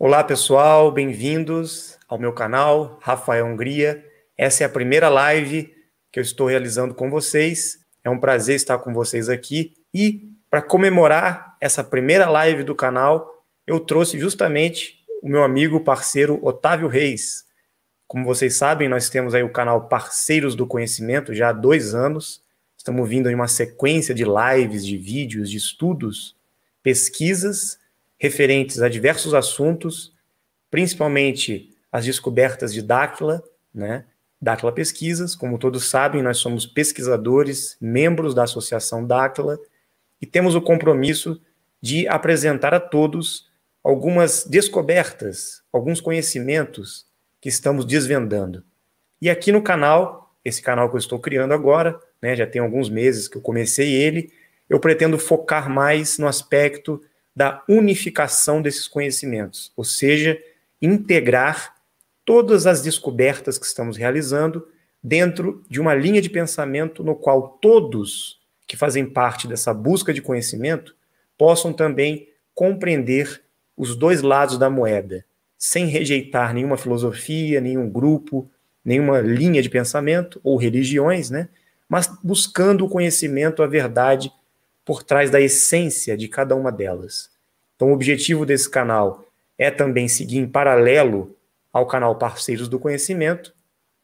Olá pessoal, bem-vindos ao meu canal Rafael Hungria. Essa é a primeira live que eu estou realizando com vocês. É um prazer estar com vocês aqui e para comemorar essa primeira live do canal, eu trouxe justamente o meu amigo parceiro Otávio Reis. Como vocês sabem, nós temos aí o canal Parceiros do Conhecimento já há dois anos. Estamos vindo em uma sequência de lives, de vídeos, de estudos, pesquisas referentes a diversos assuntos, principalmente as descobertas de Dáquila, né? Dáquila Pesquisas. Como todos sabem, nós somos pesquisadores, membros da Associação Dáquila, e temos o compromisso de apresentar a todos algumas descobertas, alguns conhecimentos que estamos desvendando. E aqui no canal, esse canal que eu estou criando agora, né, já tem alguns meses que eu comecei ele, eu pretendo focar mais no aspecto da unificação desses conhecimentos, ou seja, integrar todas as descobertas que estamos realizando dentro de uma linha de pensamento no qual todos que fazem parte dessa busca de conhecimento possam também compreender os dois lados da moeda, sem rejeitar nenhuma filosofia, nenhum grupo, nenhuma linha de pensamento ou religiões, né? Mas buscando o conhecimento, a verdade por trás da essência de cada uma delas. Então, o objetivo desse canal é também seguir em paralelo ao canal Parceiros do Conhecimento,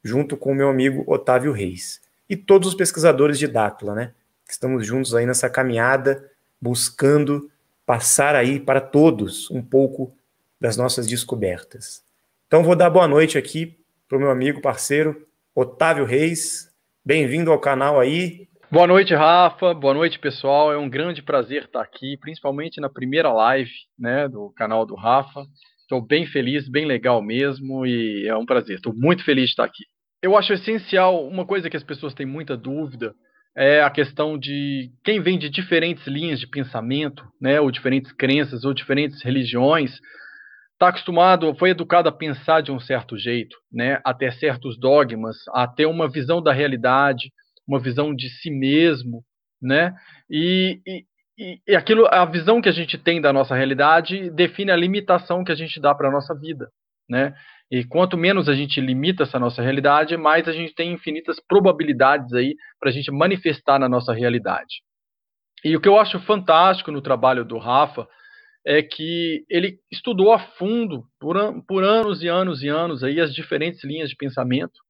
junto com o meu amigo Otávio Reis. E todos os pesquisadores de Dáquila, né? Estamos juntos aí nessa caminhada, buscando passar aí para todos um pouco das nossas descobertas. Então, vou dar boa noite aqui para o meu amigo, parceiro, Otávio Reis. Bem-vindo ao canal aí. Boa noite, Rafa. Boa noite, pessoal. É um grande prazer estar aqui, principalmente na primeira live né, do canal do Rafa. Estou bem feliz, bem legal mesmo, e é um prazer. Estou muito feliz de estar aqui. Eu acho essencial, uma coisa que as pessoas têm muita dúvida, é a questão de quem vem de diferentes linhas de pensamento, né, ou diferentes crenças, ou diferentes religiões, está acostumado, foi educado a pensar de um certo jeito, né, a ter certos dogmas, a ter uma visão da realidade, uma visão de si mesmo, né? E, e, e aquilo, a visão que a gente tem da nossa realidade define a limitação que a gente dá para a nossa vida, né? E quanto menos a gente limita essa nossa realidade, mais a gente tem infinitas probabilidades aí para a gente manifestar na nossa realidade. E o que eu acho fantástico no trabalho do Rafa é que ele estudou a fundo por, por anos e anos e anos aí as diferentes linhas de pensamento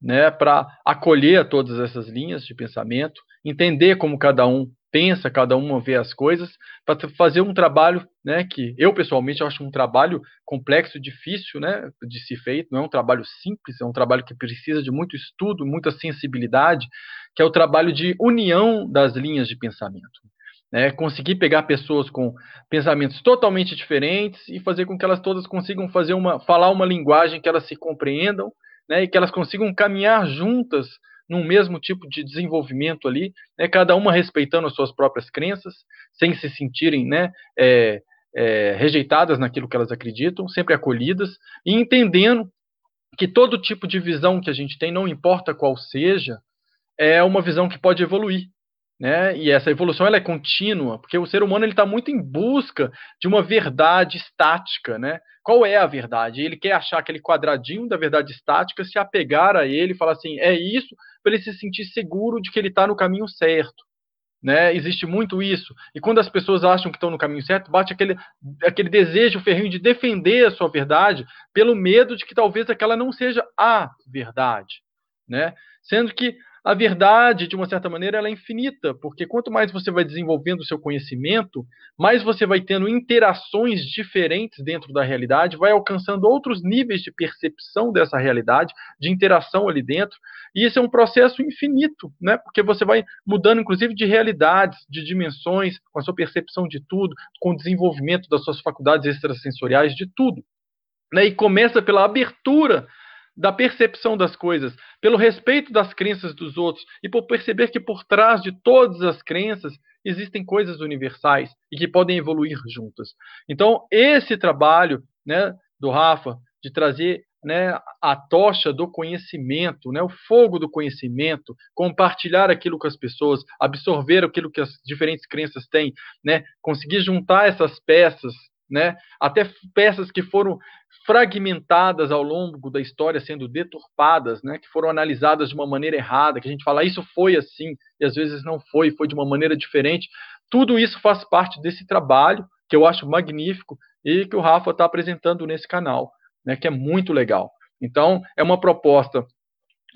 né, para acolher todas essas linhas de pensamento, entender como cada um pensa, cada um vê as coisas, para fazer um trabalho, né, que eu pessoalmente acho um trabalho complexo, difícil, né, de ser feito, não é um trabalho simples, é um trabalho que precisa de muito estudo, muita sensibilidade, que é o trabalho de união das linhas de pensamento. Né, conseguir pegar pessoas com pensamentos totalmente diferentes e fazer com que elas todas consigam fazer uma, falar uma linguagem que elas se compreendam né, e que elas consigam caminhar juntas num mesmo tipo de desenvolvimento ali, né, cada uma respeitando as suas próprias crenças, sem se sentirem né, é, é, rejeitadas naquilo que elas acreditam, sempre acolhidas, e entendendo que todo tipo de visão que a gente tem, não importa qual seja, é uma visão que pode evoluir. Né? E essa evolução ela é contínua, porque o ser humano ele está muito em busca de uma verdade estática, né? Qual é a verdade? Ele quer achar aquele quadradinho da verdade estática, se apegar a ele, falar assim, é isso, para ele se sentir seguro de que ele está no caminho certo. Né? Existe muito isso. E quando as pessoas acham que estão no caminho certo, bate aquele, aquele desejo ferrinho de defender a sua verdade, pelo medo de que talvez aquela não seja a verdade. Né? Sendo que a verdade, de uma certa maneira, ela é infinita, porque quanto mais você vai desenvolvendo o seu conhecimento, mais você vai tendo interações diferentes dentro da realidade, vai alcançando outros níveis de percepção dessa realidade, de interação ali dentro, e isso é um processo infinito, né? Porque você vai mudando, inclusive, de realidades, de dimensões, com a sua percepção de tudo, com o desenvolvimento das suas faculdades extrasensoriais, de tudo. Né? E começa pela abertura da percepção das coisas, pelo respeito das crenças dos outros e por perceber que por trás de todas as crenças existem coisas universais e que podem evoluir juntas. Então, esse trabalho né, do Rafa de trazer né, a tocha do conhecimento, né, o fogo do conhecimento, compartilhar aquilo com as pessoas, absorver aquilo que as diferentes crenças têm, né, conseguir juntar essas peças né? Até peças que foram fragmentadas ao longo da história, sendo deturpadas, né? Que foram analisadas de uma maneira errada, que a gente fala isso foi assim e às vezes não foi, foi de uma maneira diferente. Tudo isso faz parte desse trabalho que eu acho magnífico e que o Rafa está apresentando nesse canal, né? Que é muito legal. Então é uma proposta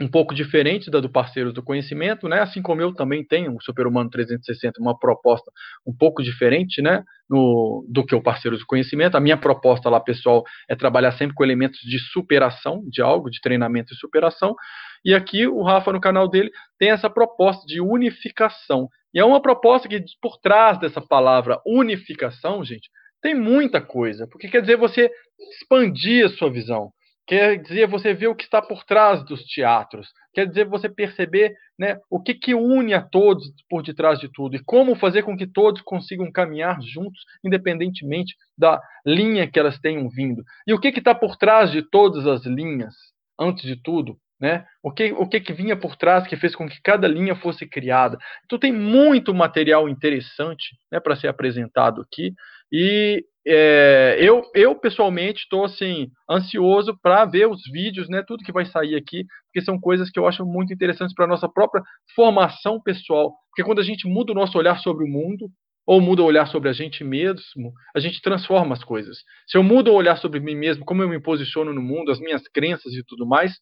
um pouco diferente da do Parceiros do Conhecimento, né? Assim como eu também tenho o Super-Humano 360, uma proposta um pouco diferente, né? No, do que o Parceiros do Conhecimento. A minha proposta lá, pessoal, é trabalhar sempre com elementos de superação de algo, de treinamento e superação. E aqui o Rafa, no canal dele, tem essa proposta de unificação. E é uma proposta que, por trás dessa palavra unificação, gente, tem muita coisa, porque quer dizer você expandir a sua visão quer dizer você ver o que está por trás dos teatros, quer dizer você perceber né, o que, que une a todos por detrás de tudo e como fazer com que todos consigam caminhar juntos, independentemente da linha que elas tenham vindo. E o que está por trás de todas as linhas, antes de tudo, né? O que, o que, que vinha por trás que fez com que cada linha fosse criada. Então tem muito material interessante né, para ser apresentado aqui. E é, eu, eu pessoalmente estou assim ansioso para ver os vídeos, né, tudo que vai sair aqui, porque são coisas que eu acho muito interessantes para a nossa própria formação pessoal. Porque quando a gente muda o nosso olhar sobre o mundo, ou muda o olhar sobre a gente mesmo, a gente transforma as coisas. Se eu mudo o olhar sobre mim mesmo, como eu me posiciono no mundo, as minhas crenças e tudo mais,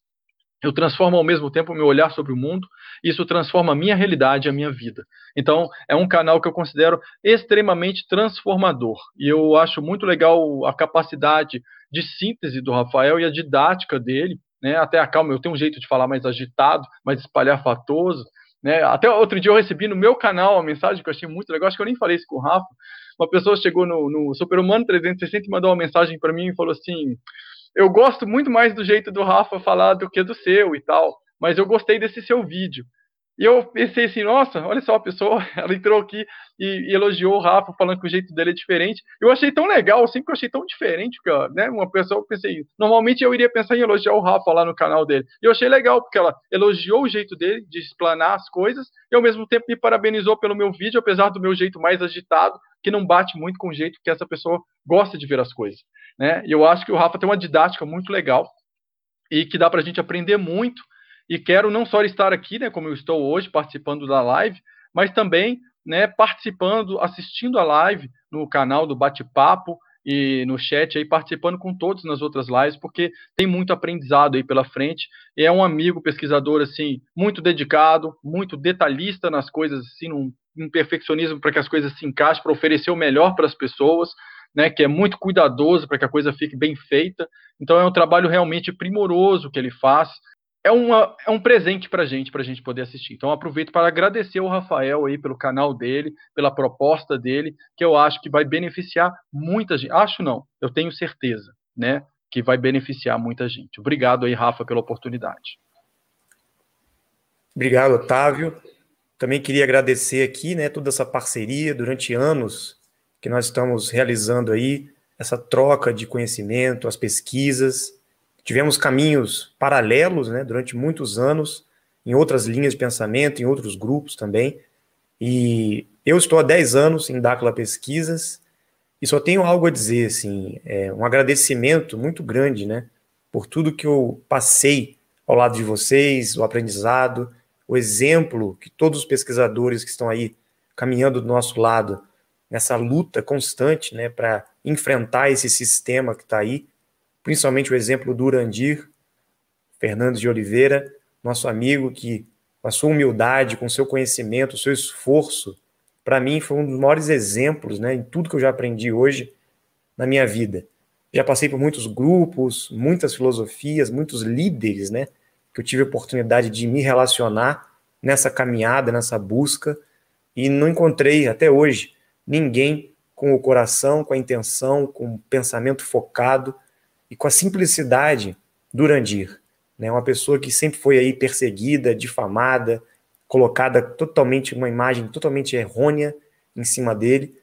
eu transformo ao mesmo tempo o meu olhar sobre o mundo, isso transforma a minha realidade a minha vida. Então, é um canal que eu considero extremamente transformador. E eu acho muito legal a capacidade de síntese do Rafael e a didática dele, né? Até a calma, eu tenho um jeito de falar mais agitado, mais espalhafatoso, né? Até outro dia eu recebi no meu canal uma mensagem que eu achei muito legal, acho que eu nem falei isso com o Rafa. Uma pessoa chegou no, no Superhumano 360 e mandou uma mensagem para mim e falou assim: eu gosto muito mais do jeito do Rafa falar do que do seu e tal, mas eu gostei desse seu vídeo. E eu pensei assim, nossa, olha só a pessoa, ela entrou aqui e, e, elogiou o Rafa, falando que o jeito dele é diferente. Eu achei tão legal, sempre que eu achei tão diferente, porque, né, uma pessoa, eu pensei, normalmente eu iria pensar em elogiar o Rafa lá no canal dele. E eu achei legal, porque ela elogiou o jeito dele de explanar as coisas, e ao mesmo tempo me parabenizou pelo meu vídeo, apesar do meu jeito mais agitado, que não bate muito com o jeito que essa pessoa gosta de ver as coisas. Né? E eu acho que o Rafa tem uma didática muito legal e que dá para a gente aprender muito. E quero não só estar aqui, né, como eu estou hoje, participando da live, mas também né, participando, assistindo a live no canal do Bate-Papo e no chat aí, participando com todos nas outras lives, porque tem muito aprendizado aí pela frente. É um amigo pesquisador, assim, muito dedicado, muito detalhista nas coisas, assim, num, num perfeccionismo para que as coisas se encaixem, para oferecer o melhor para as pessoas né, que é muito cuidadoso para que a coisa fique bem feita. Então é um trabalho realmente primoroso que ele faz. É, uma, é um presente para gente, para a gente poder assistir. Então aproveito para agradecer ao Rafael aí pelo canal dele, pela proposta dele, que eu acho que vai beneficiar muita gente. Acho não, eu tenho certeza, né, que vai beneficiar muita gente. Obrigado aí, Rafa, pela oportunidade. Obrigado, Otávio. Também queria agradecer aqui, né, toda essa parceria durante anos que nós estamos realizando aí, essa troca de conhecimento, as pesquisas. Tivemos caminhos paralelos né, durante muitos anos, em outras linhas de pensamento, em outros grupos também. E eu estou há 10 anos em Dácula Pesquisas e só tenho algo a dizer, assim, é um agradecimento muito grande, né, por tudo que eu passei ao lado de vocês, o aprendizado, o exemplo que todos os pesquisadores que estão aí caminhando do nosso lado nessa luta constante né, para enfrentar esse sistema que está aí, principalmente o exemplo do Urandir, Fernandes de Oliveira, nosso amigo que, com a sua humildade, com seu conhecimento, o seu esforço, para mim foi um dos maiores exemplos né, em tudo que eu já aprendi hoje na minha vida. Já passei por muitos grupos, muitas filosofias, muitos líderes, né, que eu tive a oportunidade de me relacionar nessa caminhada, nessa busca, e não encontrei até hoje ninguém com o coração, com a intenção, com o pensamento focado e com a simplicidade do Urandir. Né? Uma pessoa que sempre foi aí perseguida, difamada, colocada totalmente, uma imagem totalmente errônea em cima dele.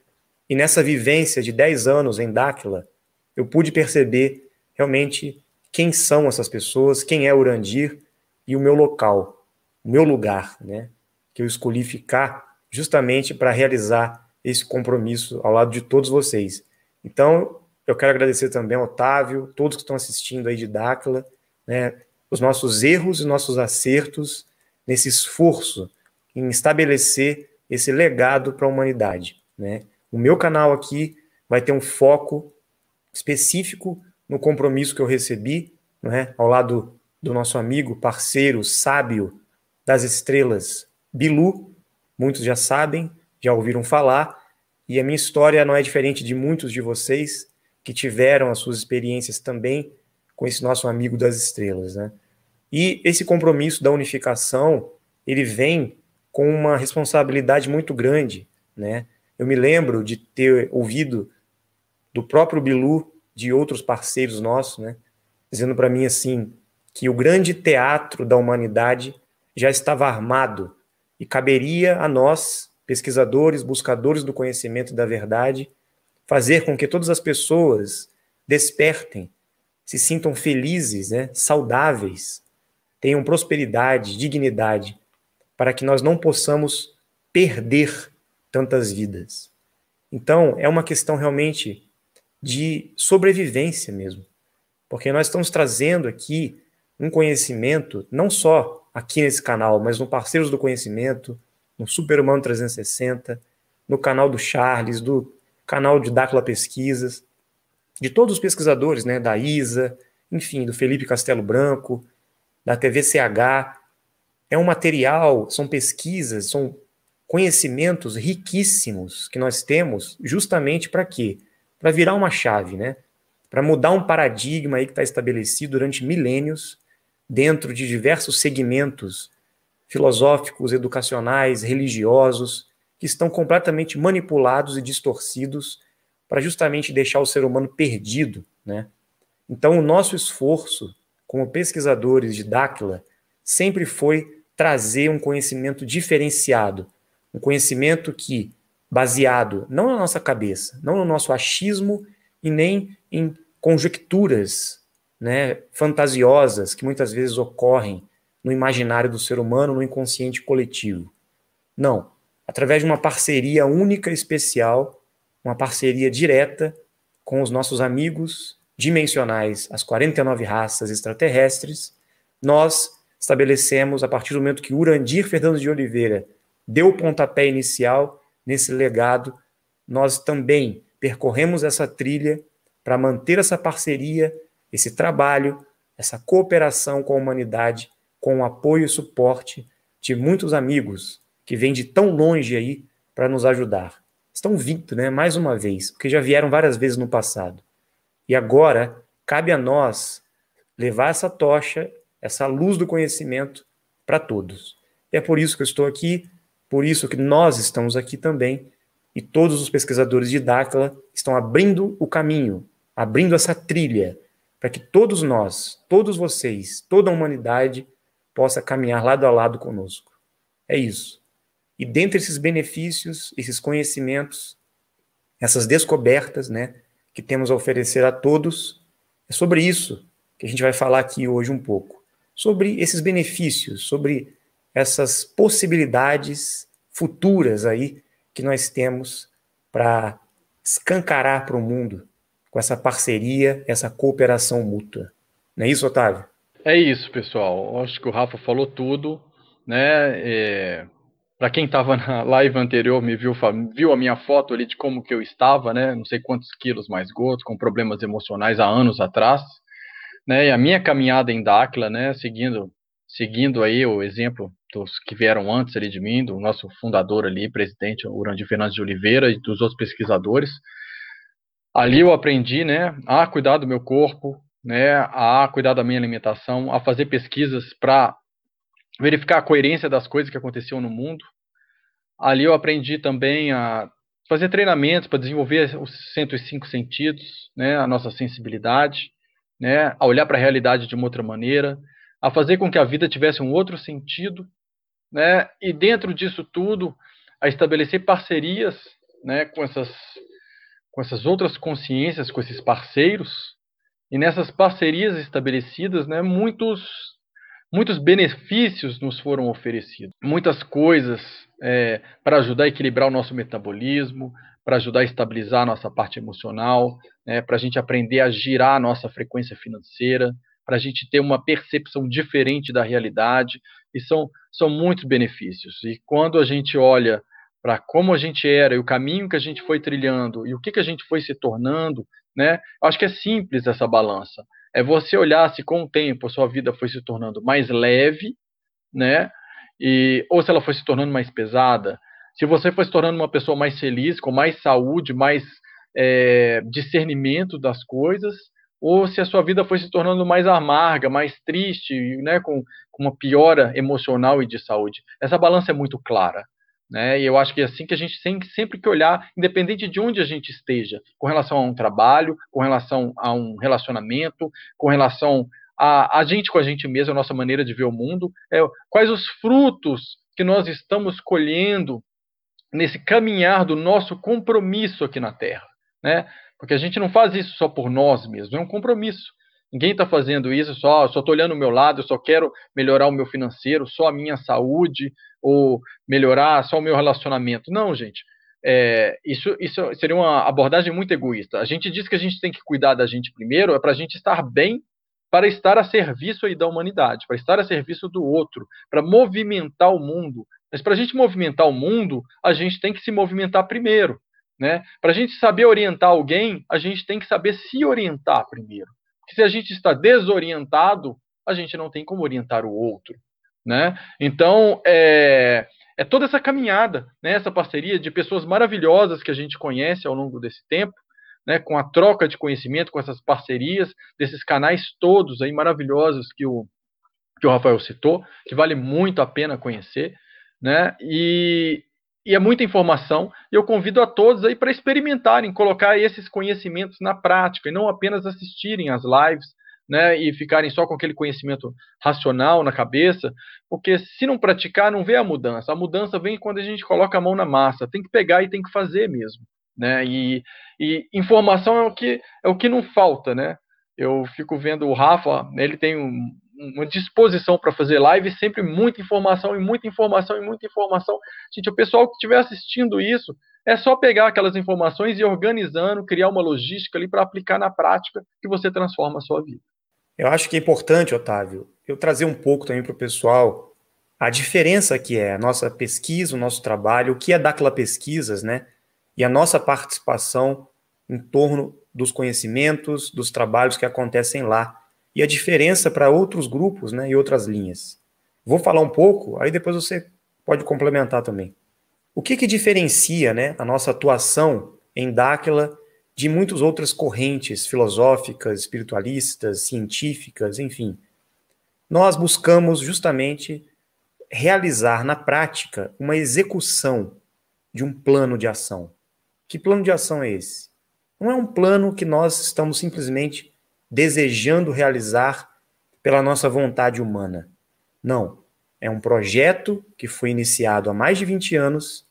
E nessa vivência de 10 anos em Dáquila, eu pude perceber realmente quem são essas pessoas, quem é Urandir e o meu local, o meu lugar, né? Que eu escolhi ficar justamente para realizar esse compromisso ao lado de todos vocês. Então, eu quero agradecer também ao Otávio, todos que estão assistindo aí de Dáquila, né, os nossos erros e nossos acertos nesse esforço em estabelecer esse legado para a humanidade. Né? O meu canal aqui vai ter um foco específico no compromisso que eu recebi, né, ao lado do nosso amigo, parceiro, sábio das estrelas, Bilu. Muitos já sabem, já ouviram falar, e a minha história não é diferente de muitos de vocês que tiveram as suas experiências também com esse nosso amigo das estrelas, né? E esse compromisso da unificação, ele vem com uma responsabilidade muito grande, né? Eu me lembro de ter ouvido do próprio Bilu, de outros parceiros nossos, né, dizendo para mim assim que o grande teatro da humanidade já estava armado e caberia a nós, pesquisadores, buscadores do conhecimento e da verdade, fazer com que todas as pessoas despertem, se sintam felizes, né, saudáveis, tenham prosperidade, dignidade, para que nós não possamos perder tantas vidas. Então, é uma questão realmente de sobrevivência mesmo, porque nós estamos trazendo aqui um conhecimento, não só aqui nesse canal, mas no Parceiros do Conhecimento, no Superhumano 360, no canal do Charles, do canal de Dácula Pesquisas, de todos os pesquisadores, né, da ISA, enfim, do Felipe Castelo Branco, da TVCH. É um material, são pesquisas, são conhecimentos riquíssimos que nós temos justamente para quê? Para virar uma chave, né? Para mudar um paradigma aí que está estabelecido durante milênios dentro de diversos segmentos filosóficos, educacionais, religiosos, que estão completamente manipulados e distorcidos para justamente deixar o ser humano perdido, né? Então, o nosso esforço como pesquisadores de Dáquila sempre foi trazer um conhecimento diferenciado, um conhecimento que, baseado não na nossa cabeça, não no nosso achismo e nem em conjecturas né, fantasiosas que muitas vezes ocorrem no imaginário do ser humano, no inconsciente coletivo. Não. Através de uma parceria única especial, uma parceria direta com os nossos amigos dimensionais, as 49 raças extraterrestres, nós estabelecemos, a partir do momento que Urandir Fernandes de Oliveira deu o pontapé inicial nesse legado, nós também percorremos essa trilha para manter essa parceria, esse trabalho, essa cooperação com a humanidade, com o apoio e suporte de muitos amigos que vêm de tão longe aí para nos ajudar. Estão vindo, né, mais uma vez, porque já vieram várias vezes no passado. E agora cabe a nós levar essa tocha, essa luz do conhecimento para todos. E é por isso que eu estou aqui por isso que nós estamos aqui também e todos os pesquisadores de Dáquila estão abrindo o caminho, abrindo essa trilha para que todos nós, todos vocês, toda a humanidade possa caminhar lado a lado conosco. É isso. E dentre esses benefícios, esses conhecimentos, essas descobertas, né, que temos a oferecer a todos, é sobre isso que a gente vai falar aqui hoje um pouco. Sobre esses benefícios, sobre essas possibilidades futuras aí que nós temos para escancarar para o mundo com essa parceria, essa cooperação mútua. Não é isso, Otávio? É isso, pessoal. Acho que o Rafa falou tudo, né? É... Para quem estava na live anterior, me viu, viu a minha foto ali de como que eu estava, né? Não sei quantos quilos mais gordo, com problemas emocionais há anos atrás, né? E a minha caminhada em Dáquila, né? Seguindo seguindo aí o exemplo dos que vieram antes ali de mim, do nosso fundador ali, presidente Urandir Fernandes de Oliveira e dos outros pesquisadores. Ali eu aprendi, né, a cuidar do meu corpo, né, a cuidar da minha alimentação, a fazer pesquisas para verificar a coerência das coisas que aconteciam no mundo. Ali eu aprendi também a fazer treinamentos para desenvolver os 105 sentidos, né, a nossa sensibilidade, né, a olhar para a realidade de uma outra maneira, a fazer com que a vida tivesse um outro sentido, né? E dentro disso tudo, a estabelecer parcerias, né, com essas com essas outras consciências, com esses parceiros, e nessas parcerias estabelecidas, né, muitos muitos benefícios nos foram oferecidos, muitas coisas é, para ajudar a equilibrar o nosso metabolismo, para ajudar a estabilizar a nossa parte emocional, né, para a gente aprender a girar a nossa frequência financeira, para a gente ter uma percepção diferente da realidade, e são, são muitos benefícios. E quando a gente olha para como a gente era e o caminho que a gente foi trilhando e o que, que a gente foi se tornando, né? Acho que é simples essa balança. É você olhar se com o tempo a sua vida foi se tornando mais leve, né? E, ou se ela foi se tornando mais pesada. Se você foi se tornando uma pessoa mais feliz, com mais saúde, mais é, discernimento das coisas, ou se a sua vida foi se tornando mais amarga, mais triste, né, com, com uma piora emocional e de saúde. Essa balança é muito clara. Né? E eu acho que é assim que a gente tem sempre que olhar, independente de onde a gente esteja, com relação a um trabalho, com relação a um relacionamento, com relação a, a gente com a gente mesmo, a nossa maneira de ver o mundo, é, quais os frutos que nós estamos colhendo nesse caminhar do nosso compromisso aqui na Terra, né? Porque a gente não faz isso só por nós mesmos, é um compromisso. Ninguém está fazendo isso só, só estou olhando o meu lado, eu só quero melhorar o meu financeiro, só a minha saúde, ou melhorar só o meu relacionamento. Não, gente. É, isso, isso seria uma abordagem muito egoísta. A gente diz que a gente tem que cuidar da gente primeiro, é para a gente estar bem, para estar a serviço aí da humanidade, para estar a serviço do outro, para movimentar o mundo. Mas para a gente movimentar o mundo, a gente tem que se movimentar primeiro. Né? Para a gente saber orientar alguém, a gente tem que saber se orientar primeiro. Porque se a gente está desorientado, a gente não tem como orientar o outro. Né? Então, é, é toda essa caminhada, né, essa parceria de pessoas maravilhosas que a gente conhece ao longo desse tempo, né, com a troca de conhecimento, com essas parcerias, desses canais todos aí maravilhosos que o, que o Rafael citou, que vale muito a pena conhecer, né, e, e é muita informação, e eu convido a todos aí para experimentarem, colocar esses conhecimentos na prática, e não apenas assistirem às lives, né, e ficarem só com aquele conhecimento racional na cabeça, porque se não praticar, não vê a mudança. A mudança vem quando a gente coloca a mão na massa, tem que pegar e tem que fazer mesmo, né? E, e informação é o que é o que não falta, né? Eu fico vendo o Rafa, ele tem um, uma disposição para fazer live, sempre muita informação e muita informação e muita informação. Gente, o pessoal que estiver assistindo isso, é só pegar aquelas informações e organizando, criar uma logística ali para aplicar na prática que você transforma a sua vida. Eu acho que é importante, Otávio, eu trazer um pouco também para o pessoal a diferença que é a nossa pesquisa, o nosso trabalho, o que é Dacla Pesquisas, né? E a nossa participação em torno dos conhecimentos, dos trabalhos que acontecem lá. E a diferença para outros grupos, né? E outras linhas. Vou falar um pouco, aí depois você pode complementar também. O que, que diferencia né, a nossa atuação em Dáquila de muitas outras correntes filosóficas, espiritualistas, científicas, enfim. Nós buscamos justamente realizar na prática uma execução de um plano de ação. Que plano de ação é esse? Não é um plano que nós estamos simplesmente desejando realizar pela nossa vontade humana. Não. É um projeto que foi iniciado há mais de 20 anos,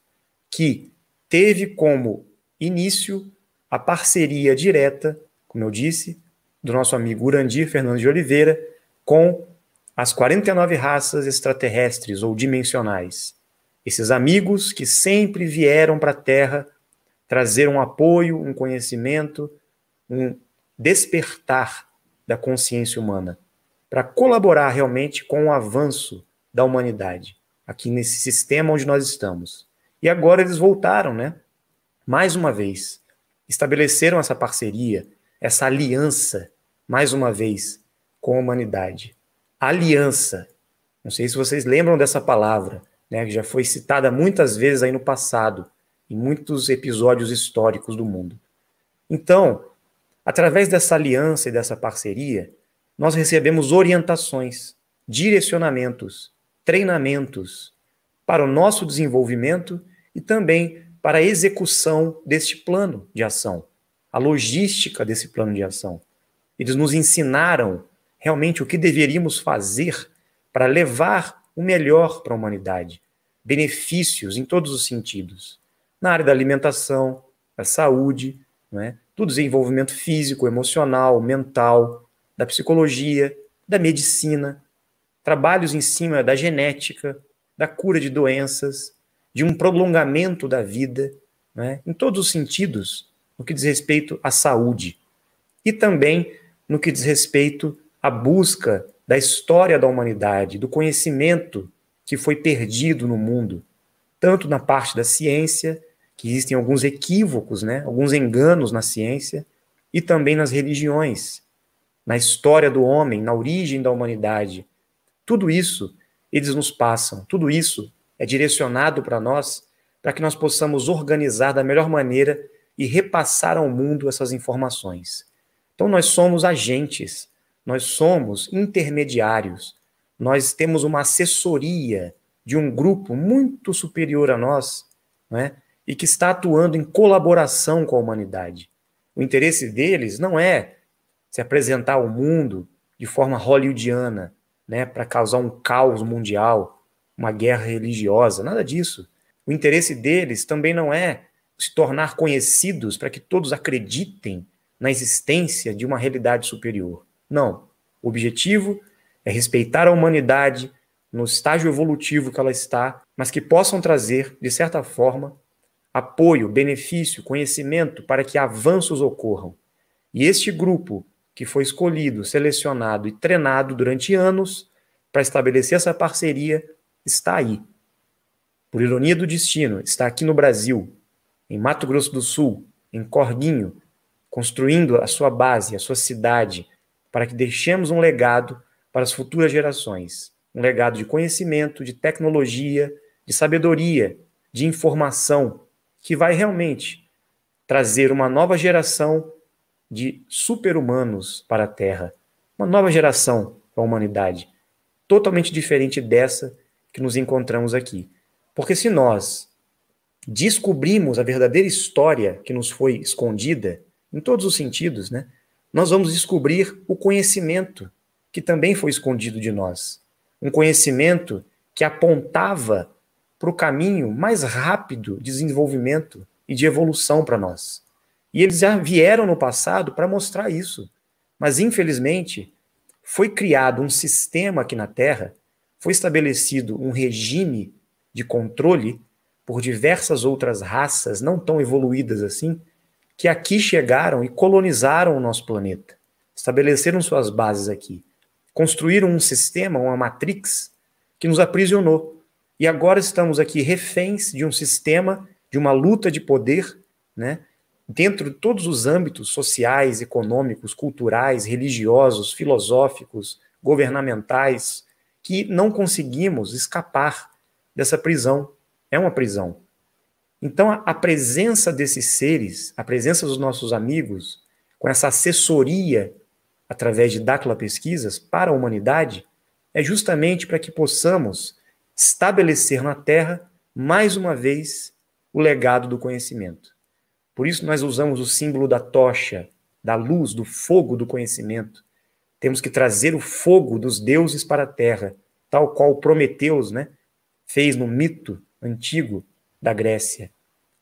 que teve como início a parceria direta, como eu disse, do nosso amigo Urandir Fernandes de Oliveira com as 49 raças extraterrestres ou dimensionais. Esses amigos que sempre vieram para a Terra trazer um apoio, um conhecimento, um despertar da consciência humana, para colaborar realmente com o avanço da humanidade, aqui nesse sistema onde nós estamos. E agora eles voltaram, né? Mais uma vez, estabeleceram essa parceria, essa aliança, mais uma vez, com a humanidade. Aliança. Não sei se vocês lembram dessa palavra, né, que já foi citada muitas vezes aí no passado, em muitos episódios históricos do mundo. Então, através dessa aliança e dessa parceria, nós recebemos orientações, direcionamentos, treinamentos para o nosso desenvolvimento e também para a execução deste plano de ação, a logística desse plano de ação. Eles nos ensinaram realmente o que deveríamos fazer para levar o melhor para a humanidade, benefícios em todos os sentidos, na área da alimentação, da saúde, né? do desenvolvimento físico, emocional, mental, da psicologia, da medicina, trabalhos em cima da genética, da cura de doenças, de um prolongamento da vida, né, em todos os sentidos, no que diz respeito à saúde. E também no que diz respeito à busca da história da humanidade, do conhecimento que foi perdido no mundo, tanto na parte da ciência, que existem alguns equívocos, né, alguns enganos na ciência, e também nas religiões, na história do homem, na origem da humanidade. Tudo isso eles nos passam, tudo isso é direcionado para nós, para que nós possamos organizar da melhor maneira e repassar ao mundo essas informações. Então, nós somos agentes, nós somos intermediários, nós temos uma assessoria de um grupo muito superior a nós, né, e que está atuando em colaboração com a humanidade. O interesse deles não é se apresentar ao mundo de forma hollywoodiana, né, para causar um caos mundial, uma guerra religiosa, nada disso. O interesse deles também não é se tornar conhecidos para que todos acreditem na existência de uma realidade superior. Não. O objetivo é respeitar a humanidade no estágio evolutivo que ela está, mas que possam trazer, de certa forma, apoio, benefício, conhecimento para que avanços ocorram. E este grupo que foi escolhido, selecionado e treinado durante anos para estabelecer essa parceria está aí. Por ironia do destino, está aqui no Brasil, em Mato Grosso do Sul, em Corguinho, construindo a sua base, a sua cidade, para que deixemos um legado para as futuras gerações. Um legado de conhecimento, de tecnologia, de sabedoria, de informação, que vai realmente trazer uma nova geração de super-humanos para a Terra. Uma nova geração para a humanidade, totalmente diferente dessa que nos encontramos aqui. Porque se nós descobrimos a verdadeira história que nos foi escondida, em todos os sentidos, né, nós vamos descobrir o conhecimento que também foi escondido de nós. Um conhecimento que apontava para o caminho mais rápido de desenvolvimento e de evolução para nós. E eles já vieram no passado para mostrar isso. Mas, infelizmente, foi criado um sistema aqui na Terra foi estabelecido um regime de controle por diversas outras raças não tão evoluídas assim, que aqui chegaram e colonizaram o nosso planeta, estabeleceram suas bases aqui, construíram um sistema, uma matrix que nos aprisionou. E agora estamos aqui reféns de um sistema, de uma luta de poder, né? Dentro de todos os âmbitos sociais, econômicos, culturais, religiosos, filosóficos, governamentais, que não conseguimos escapar dessa prisão. É uma prisão. Então, a, presença desses seres, a presença dos nossos amigos, com essa assessoria através de Dácula Pesquisas para a humanidade, é justamente para que possamos estabelecer na Terra, mais uma vez, o legado do conhecimento. Por isso, nós usamos o símbolo da tocha, da luz, do fogo do conhecimento, temos que trazer o fogo dos deuses para a terra, tal qual Prometeus né, fez no mito antigo da Grécia,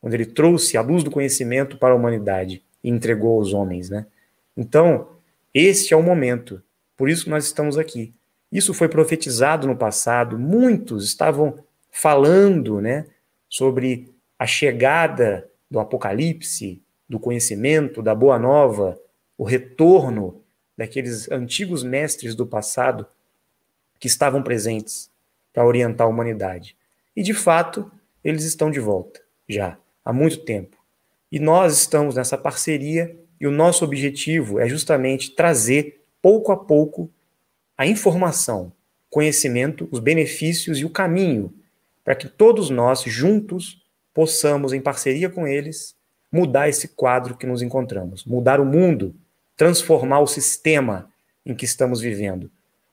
onde ele trouxe a luz do conhecimento para a humanidade e entregou aos homens. Né? Então, este é o momento, por isso nós estamos aqui. Isso foi profetizado no passado, muitos estavam falando né, sobre a chegada do Apocalipse, do conhecimento, da Boa Nova, o retorno daqueles antigos mestres do passado que estavam presentes para orientar a humanidade. E, de fato, eles estão de volta, já, há muito tempo. E nós estamos nessa parceria e o nosso objetivo é justamente trazer, pouco a pouco, a informação, conhecimento, os benefícios e o caminho para que todos nós, juntos, possamos, em parceria com eles, mudar esse quadro que nos encontramos, mudar o mundo transformar o sistema em que estamos vivendo,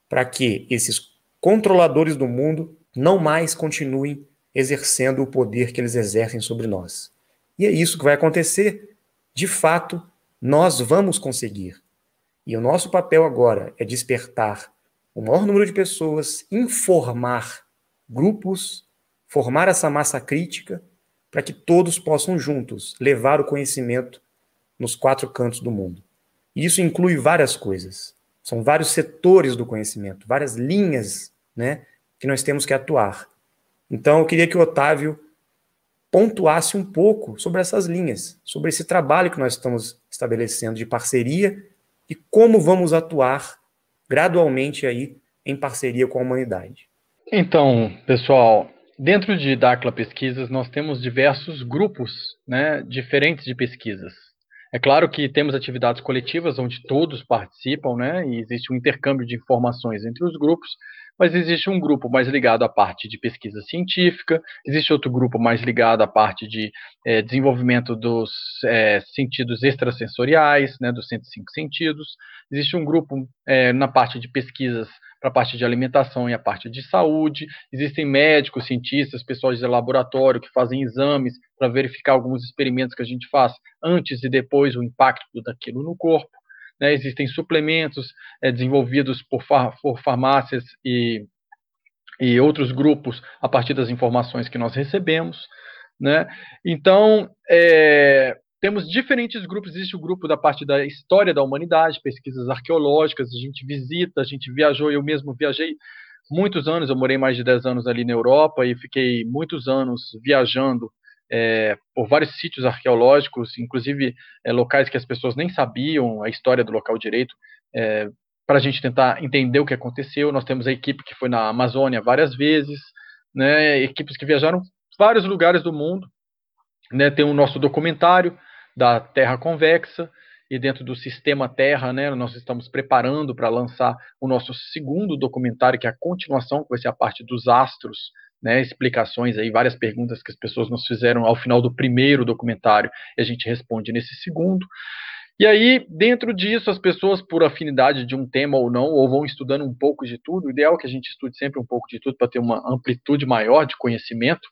para que esses controladores do mundo não mais continuem exercendo o poder que eles exercem sobre nós. E é isso que vai acontecer. De fato, nós vamos conseguir. E o nosso papel agora é despertar o maior número de pessoas, informar grupos, formar essa massa crítica, para que todos possam juntos levar o conhecimento nos quatro cantos do mundo. E isso inclui várias coisas. São vários setores do conhecimento, várias linhas né, que nós temos que atuar. Então, eu queria que o Otávio pontuasse um pouco sobre essas linhas, sobre esse trabalho que nós estamos estabelecendo de parceria e como vamos atuar gradualmente aí em parceria com a humanidade. Então, pessoal, dentro de Dacla Pesquisas nós temos diversos grupos, né, diferentes de pesquisas. É claro que temos atividades coletivas onde todos participam, né, e existe um intercâmbio de informações entre os grupos, mas existe um grupo mais ligado à parte de pesquisa científica, existe outro grupo mais ligado à parte de é, desenvolvimento dos é, sentidos extrasensoriais, né, dos 105 sentidos, existe um grupo é, na parte de pesquisas para a parte de alimentação e a parte de saúde. Existem médicos, cientistas, pessoas de laboratório que fazem exames para verificar alguns experimentos que a gente faz antes e depois o impacto daquilo no corpo. Né? Existem suplementos é, desenvolvidos por, far, por farmácias e, e outros grupos a partir das informações que nós recebemos. Né? Então, é, temos diferentes grupos. Existe o grupo da parte da história da humanidade, pesquisas arqueológicas, a gente visita, a gente viajou, eu mesmo viajei muitos anos, eu morei mais de 10 anos ali na Europa e fiquei muitos anos viajando é, por vários sítios arqueológicos, inclusive é, locais que as pessoas nem sabiam a história do local direito, é, para a gente tentar entender o que aconteceu. Nós temos a equipe que foi na Amazônia várias vezes, né, equipes que viajaram vários lugares do mundo. Né, tem o nosso documentário, da Terra convexa e dentro do sistema Terra, né, nós estamos preparando para lançar o nosso segundo documentário, que é a continuação, que vai ser a parte dos astros, né, explicações aí, várias perguntas que as pessoas nos fizeram ao final do primeiro documentário, e a gente responde nesse segundo. E aí, dentro disso, as pessoas, por afinidade de um tema ou não, ou vão estudando um pouco de tudo, o ideal é que a gente estude sempre um pouco de tudo para ter uma amplitude maior de conhecimento,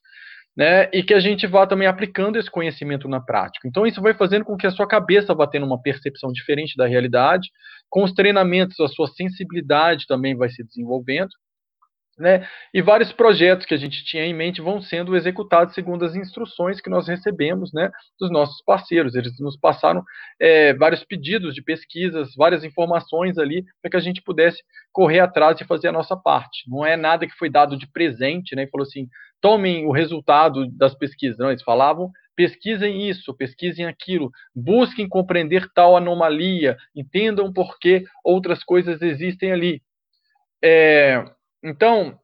né, e que a gente vá também aplicando esse conhecimento na prática. Então, isso vai fazendo com que a sua cabeça vá tendo uma percepção diferente da realidade, com os treinamentos, a sua sensibilidade também vai se desenvolvendo, né? E vários projetos que a gente tinha em mente vão sendo executados segundo as instruções que nós recebemos né, dos nossos parceiros. Eles nos passaram é, vários pedidos de pesquisas, várias informações ali para que a gente pudesse correr atrás e fazer a nossa parte. Não é nada que foi dado de presente, né? E falou assim: tomem o resultado das pesquisas. Não, eles falavam pesquisem isso, pesquisem aquilo, busquem compreender tal anomalia, entendam por que outras coisas existem ali. É, então,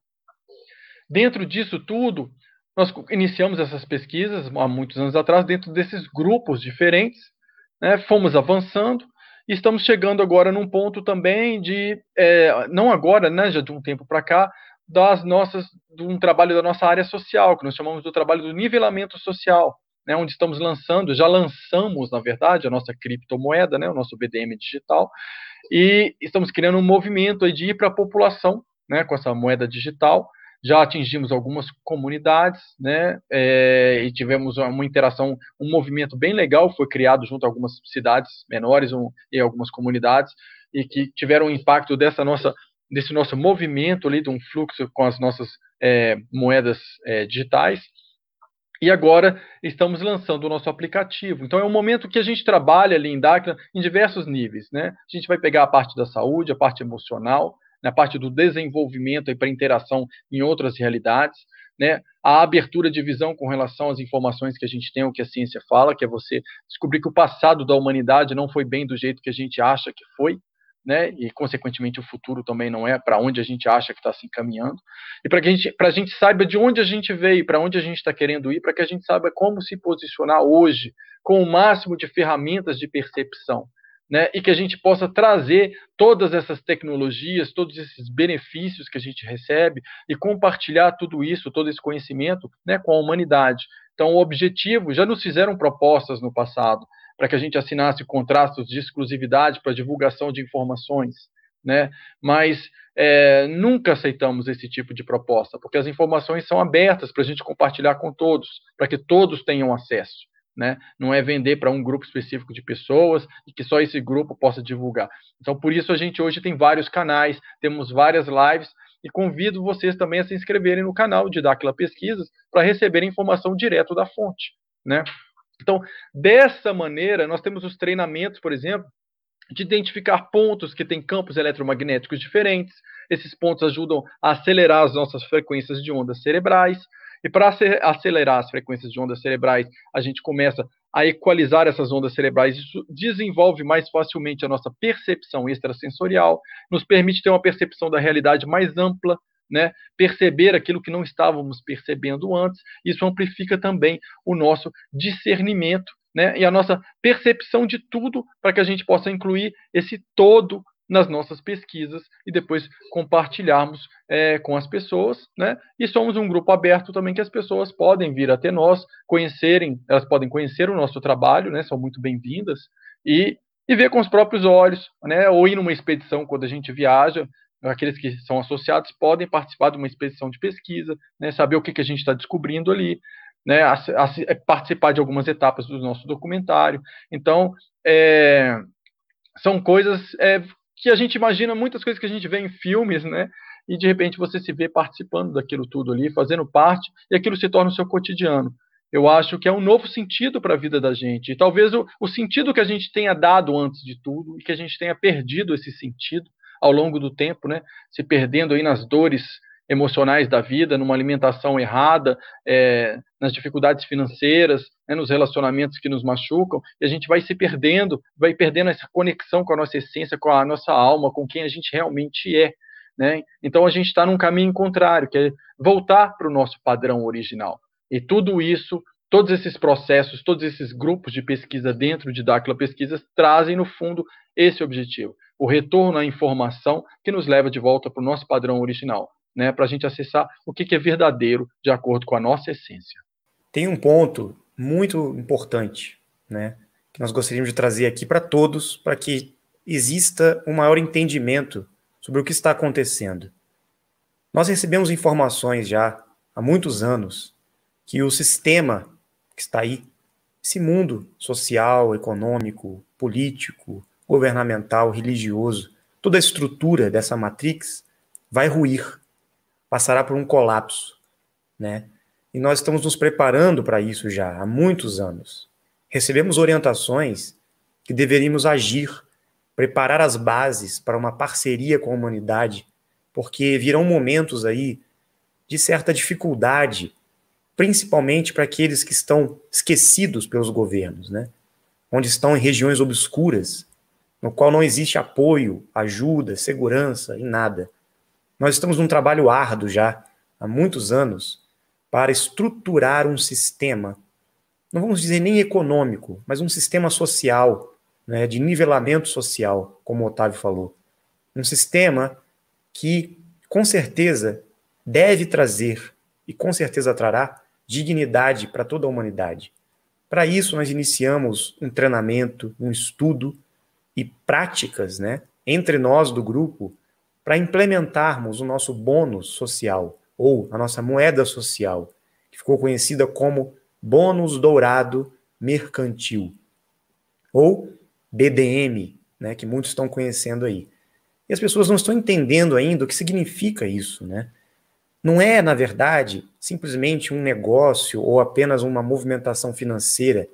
dentro disso tudo, nós iniciamos essas pesquisas há muitos anos atrás, dentro desses grupos diferentes, né, fomos avançando e estamos chegando agora num ponto também de, é, não agora, né, já de um tempo para cá, das nossas, de um trabalho da nossa área social, que nós chamamos do trabalho do nivelamento social, né, onde estamos lançando, já lançamos, na verdade, a nossa criptomoeda, né, o nosso BDM digital, e estamos criando um movimento de ir para a população né, com essa moeda digital. Já atingimos algumas comunidades, né, é, e tivemos uma interação, um movimento bem legal, foi criado junto a algumas cidades menores um, e algumas comunidades, e que tiveram um impacto dessa nossa, desse nosso movimento ali, de um fluxo com as nossas é, moedas é, digitais, e agora estamos lançando o nosso aplicativo. Então é um momento que a gente trabalha ali em Dakar em diversos níveis. Né? A gente vai pegar a parte da saúde, a parte emocional, na parte do desenvolvimento e para interação em outras realidades, né? A abertura de visão com relação às informações que a gente tem, o que a ciência fala, que é você descobrir que o passado da humanidade não foi bem do jeito que a gente acha que foi, né? E consequentemente o futuro também não é para onde a gente acha que está se encaminhando. E para que a gente, para a gente saiba de onde a gente veio, para onde a gente está querendo ir, para que a gente saiba como se posicionar hoje com o máximo de ferramentas de percepção né, e que a gente possa trazer todas essas tecnologias, todos esses benefícios que a gente recebe e compartilhar tudo isso, todo esse conhecimento né, com a humanidade. Então, o objetivo, já nos fizeram propostas no passado para que a gente assinasse contratos de exclusividade para divulgação de informações, né, mas é, nunca aceitamos esse tipo de proposta, porque as informações são abertas para a gente compartilhar com todos, para que todos tenham acesso. Né? Não é vender para um grupo específico de pessoas e que só esse grupo possa divulgar. Então, por isso a gente hoje tem vários canais, temos várias lives e convido vocês também a se inscreverem no canal de Dáquila Pesquisas para receberem informação direto da fonte, né? Então, dessa maneira, nós temos os treinamentos, por exemplo, de identificar pontos que têm campos eletromagnéticos diferentes. Esses pontos ajudam a acelerar as nossas frequências de ondas cerebrais E para acelerar as frequências de ondas cerebrais, a gente começa a equalizar essas ondas cerebrais. Isso desenvolve mais facilmente a nossa percepção extrasensorial, nos permite ter uma percepção da realidade mais ampla, né, perceber aquilo que não estávamos percebendo antes. Isso amplifica também o nosso discernimento né, e a nossa percepção de tudo para que a gente possa incluir esse todo nas nossas pesquisas e depois compartilharmos é, com as pessoas, né? E somos um grupo aberto também que as pessoas podem vir até nós, conhecerem, elas podem conhecer o nosso trabalho, né? São muito bem-vindas e, e ver com os próprios olhos, né? Ou ir numa expedição quando a gente viaja, aqueles que são associados podem participar de uma expedição de pesquisa, né, saber o que, que a gente está descobrindo ali, né, a, a, a participar de algumas etapas do nosso documentário. Então, é, são coisas é, que a gente imagina, muitas coisas que a gente vê em filmes, né, e de repente você se vê participando daquilo tudo ali, fazendo parte, e aquilo se torna o seu cotidiano. Eu acho que é um novo sentido para a vida da gente. E talvez o, o sentido que a gente tenha dado antes de tudo, e que a gente tenha perdido esse sentido, ao longo do tempo, né, se perdendo aí nas dores emocionais da vida, numa alimentação errada, é, nas dificuldades financeiras, né, nos relacionamentos que nos machucam, e a gente vai se perdendo, vai perdendo essa conexão com a nossa essência, com a nossa alma, com quem a gente realmente é. Né? Então a gente está num caminho contrário, que é voltar para o nosso padrão original. E tudo isso, todos esses processos, todos esses grupos de pesquisa dentro de Dáquila Pesquisas trazem, no fundo, esse objetivo o retorno à informação que nos leva de volta para o nosso padrão original, né, para a gente acessar o que, que é verdadeiro de acordo com a nossa essência. Tem um ponto muito importante, né, que nós gostaríamos de trazer aqui para todos, para que exista um maior entendimento sobre o que está acontecendo. Nós recebemos informações já há muitos anos que o sistema que está aí, esse mundo social, econômico, político, governamental, religioso, toda a estrutura dessa matrix vai ruir, passará por um colapso, né? E nós estamos nos preparando para isso já há muitos anos. Recebemos orientações que deveríamos agir, preparar as bases para uma parceria com a humanidade, porque virão momentos aí de certa dificuldade, principalmente para aqueles que estão esquecidos pelos governos, né? Onde estão em regiões obscuras, no qual não existe apoio, ajuda, segurança e nada. Nós estamos num trabalho árduo já, há muitos anos, para estruturar um sistema, não vamos dizer nem econômico, mas um sistema social, né, de nivelamento social, como o Otávio falou. Um sistema que, com certeza, deve trazer, e com certeza trará, dignidade para toda a humanidade. Para isso, nós iniciamos um treinamento, um estudo e práticas né, entre nós do grupo para implementarmos o nosso bônus social, ou a nossa moeda social, que ficou conhecida como bônus dourado mercantil, ou BDM, né, que muitos estão conhecendo aí. E as pessoas não estão entendendo ainda o que significa isso, né? Não é, na verdade, simplesmente um negócio ou apenas uma movimentação financeira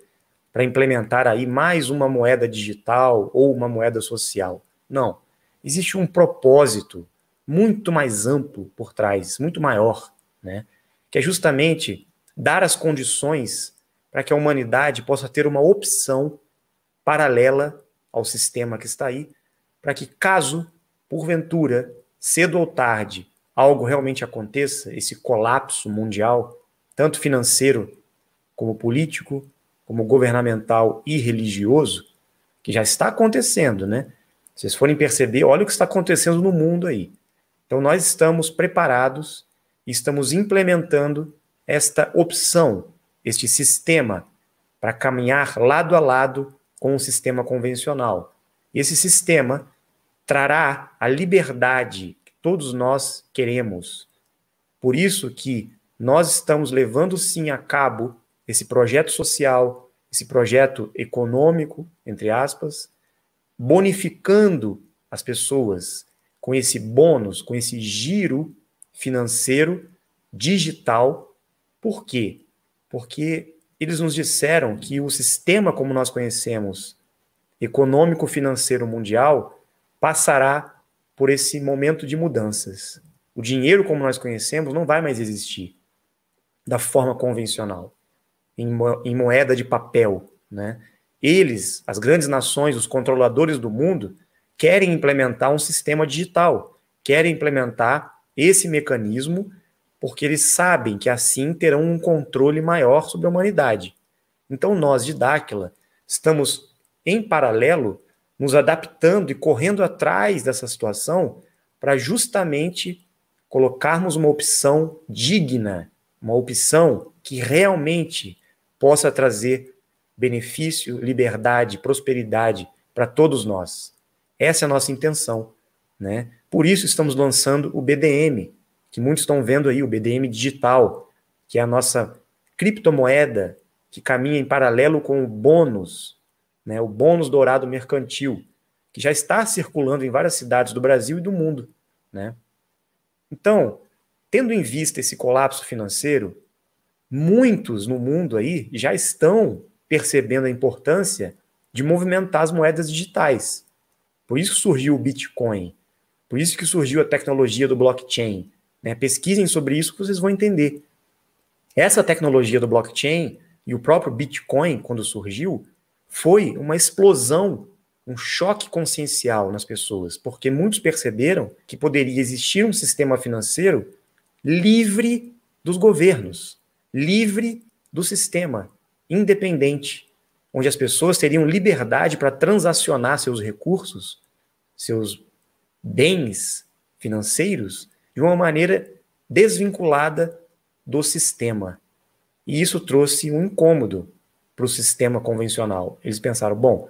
para implementar aí mais uma moeda digital ou uma moeda social. Não. Existe um propósito muito mais amplo por trás, muito maior, né? Que é justamente dar as condições para que a humanidade possa ter uma opção paralela ao sistema que está aí, para que caso porventura, cedo ou tarde, algo realmente aconteça, esse colapso mundial, tanto financeiro como político, como governamental e religioso, que já está acontecendo, né? Vocês forem perceber, olha o que está acontecendo no mundo aí. Então, nós estamos preparados estamos implementando esta opção, este sistema, para caminhar lado a lado com o sistema convencional. Esse sistema trará a liberdade que todos nós queremos. Por isso que nós estamos levando sim a cabo esse projeto social, esse projeto econômico, entre aspas, bonificando as pessoas com esse bônus, com esse giro financeiro digital. Por quê? Porque eles nos disseram que o sistema como nós conhecemos, econômico financeiro mundial, passará por esse momento de mudanças. O dinheiro como nós conhecemos não vai mais existir. da forma convencional, em, moeda de papel. Né? Eles, as grandes nações, os controladores do mundo, querem implementar um sistema digital, querem implementar esse mecanismo porque eles sabem que assim terão um controle maior sobre a humanidade. Então nós de Dáquila estamos em paralelo nos adaptando e correndo atrás dessa situação para justamente colocarmos uma opção digna, uma opção que realmente possa trazer benefício, liberdade, prosperidade para todos nós. Essa é a nossa intenção, né? Por isso estamos lançando o BDM, que muitos estão vendo aí, o BDM digital, que é a nossa criptomoeda que caminha em paralelo com o bônus, né, o bônus dourado mercantil, que já está circulando em várias cidades do Brasil e do mundo. Né? Então, tendo em vista esse colapso financeiro, muitos no mundo aí já estão percebendo a importância de movimentar as moedas digitais. Por isso surgiu o Bitcoin, por isso que surgiu a tecnologia do blockchain, né? Pesquisem sobre isso que vocês vão entender. Essa tecnologia do blockchain e o próprio Bitcoin, quando surgiu, foi uma explosão, um choque consciencial nas pessoas, porque muitos perceberam que poderia existir um sistema financeiro livre dos governos, livre do sistema, independente, onde as pessoas teriam liberdade para transacionar seus recursos, seus bens financeiros de uma maneira desvinculada do sistema. E isso trouxe um incômodo para o sistema convencional. Eles pensaram: bom,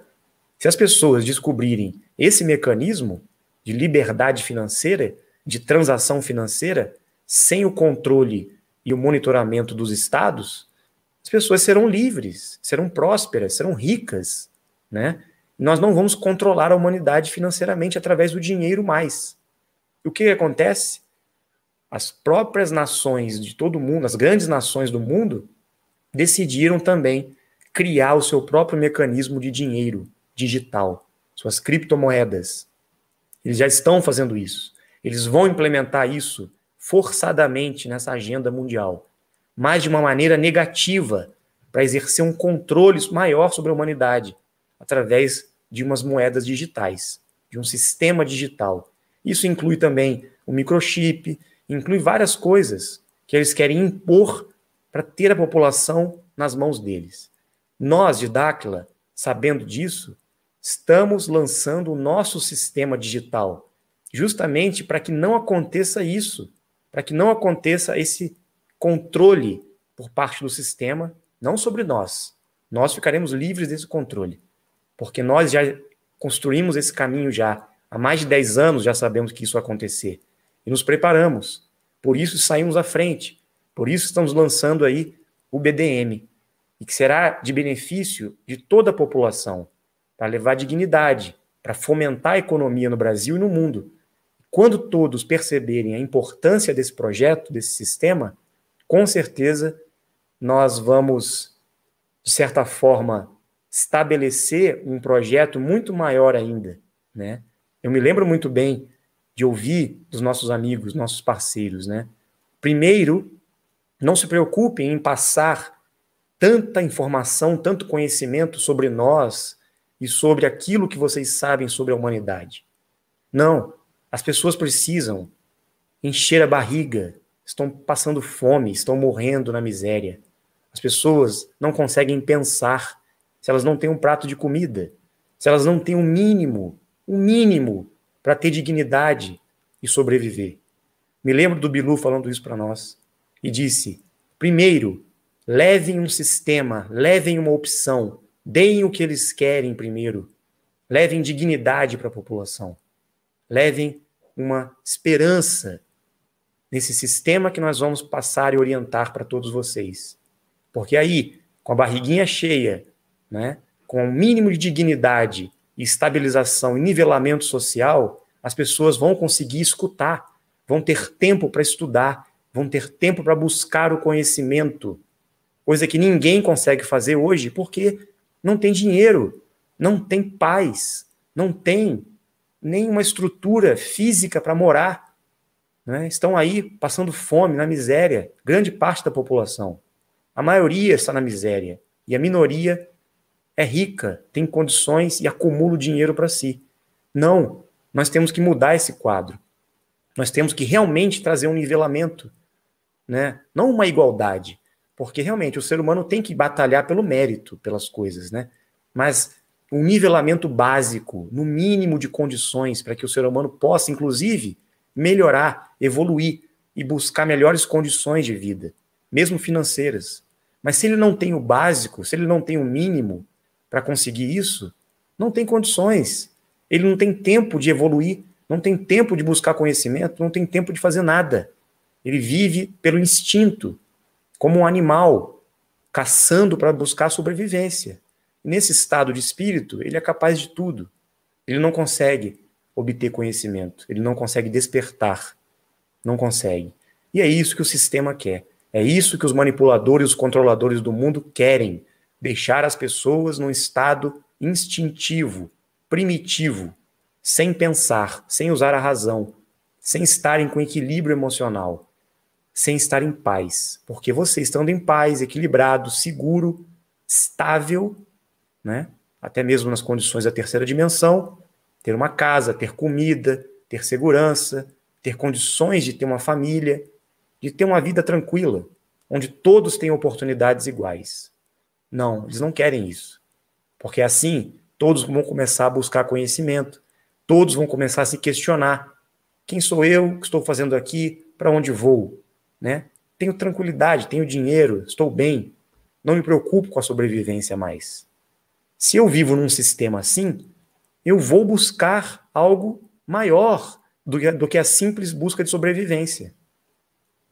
se as pessoas descobrirem esse mecanismo de liberdade financeira, de transação financeira, sem o controle e o monitoramento dos estados, as pessoas serão livres, serão prósperas, serão ricas, né? Nós não vamos controlar a humanidade financeiramente através do dinheiro mais. E o que acontece? as próprias nações de todo mundo, as grandes nações do mundo, decidiram também criar o seu próprio mecanismo de dinheiro digital, suas criptomoedas. Eles já estão fazendo isso. Eles vão implementar isso forçadamente nessa agenda mundial, mas de uma maneira negativa, para exercer um controle maior sobre a humanidade, através de umas moedas digitais, de um sistema digital. Isso inclui também o microchip, inclui várias coisas que eles querem impor para ter a população nas mãos deles. Nós, de Dáquila, sabendo disso, estamos lançando o nosso sistema digital, justamente para que não aconteça isso, para que não aconteça esse controle por parte do sistema, não sobre nós. Nós ficaremos livres desse controle, porque nós já construímos esse caminho já há mais de 10 anos, já sabemos que isso vai acontecer e nos preparamos. Por isso saímos à frente. Por isso estamos lançando aí o BDM, e que será de benefício de toda a população, para levar dignidade, para fomentar a economia no Brasil e no mundo. Quando todos perceberem a importância desse projeto, desse sistema, com certeza nós vamos, de certa forma, estabelecer um projeto muito maior ainda, né? Eu me lembro muito bem de ouvir dos nossos amigos, nossos parceiros, né? Primeiro, não se preocupem em passar tanta informação, tanto conhecimento sobre nós e sobre aquilo que vocês sabem sobre a humanidade. Não, as pessoas precisam encher a barriga, estão passando fome, estão morrendo na miséria. As pessoas não conseguem pensar se elas não têm um prato de comida, se elas não têm o um mínimo, o um mínimo para ter dignidade e sobreviver. Me lembro do Bilu falando isso para nós e disse: primeiro, levem um sistema, levem uma opção, deem o que eles querem primeiro, levem dignidade para a população, levem uma esperança nesse sistema que nós vamos passar e orientar para todos vocês. Porque aí, com a barriguinha cheia, né, com o um mínimo de dignidade estabilização e nivelamento social, as pessoas vão conseguir escutar, vão ter tempo para estudar, vão ter tempo para buscar o conhecimento, coisa que ninguém consegue fazer hoje porque não tem dinheiro, não tem paz, não tem nenhuma estrutura física para morar. Né, estão aí passando fome, na miséria, grande parte da população. A maioria está na miséria e a minoria é rica, tem condições e acumula o dinheiro para si. Não, nós temos que mudar esse quadro. Nós temos que realmente trazer um nivelamento, né? não uma igualdade, porque realmente o ser humano tem que batalhar pelo mérito, pelas coisas, né? mas um nivelamento básico, no mínimo de condições, para que o ser humano possa, inclusive, melhorar, evoluir e buscar melhores condições de vida, mesmo financeiras. Mas se ele não tem o básico, se ele não tem o mínimo para conseguir isso, não tem condições. Ele não tem tempo de evoluir, não tem tempo de buscar conhecimento, não tem tempo de fazer nada. Ele vive pelo instinto, como um animal, caçando para buscar sobrevivência. Nesse estado de espírito, ele é capaz de tudo. Ele não consegue obter conhecimento, ele não consegue despertar. Não consegue. E é isso que o sistema quer. É isso que os manipuladores, os controladores do mundo querem: deixar as pessoas num estado instintivo, primitivo, sem pensar, sem usar a razão, sem estarem com equilíbrio emocional, sem estar em paz. Porque você estando em paz, equilibrado, seguro, estável, né? até mesmo nas condições da terceira dimensão, ter uma casa, ter comida, ter segurança, ter condições de ter uma família, de ter uma vida tranquila, onde todos têm oportunidades iguais. Não, eles não querem isso. Porque assim, todos vão começar a buscar conhecimento, Todos vão começar a se questionar: quem sou eu? O que estou fazendo aqui? Para onde vou? Né? Tenho tranquilidade, tenho dinheiro, estou bem, não me preocupo com a sobrevivência mais. Se eu vivo num sistema assim, eu vou buscar algo maior do que, do que a simples busca de sobrevivência.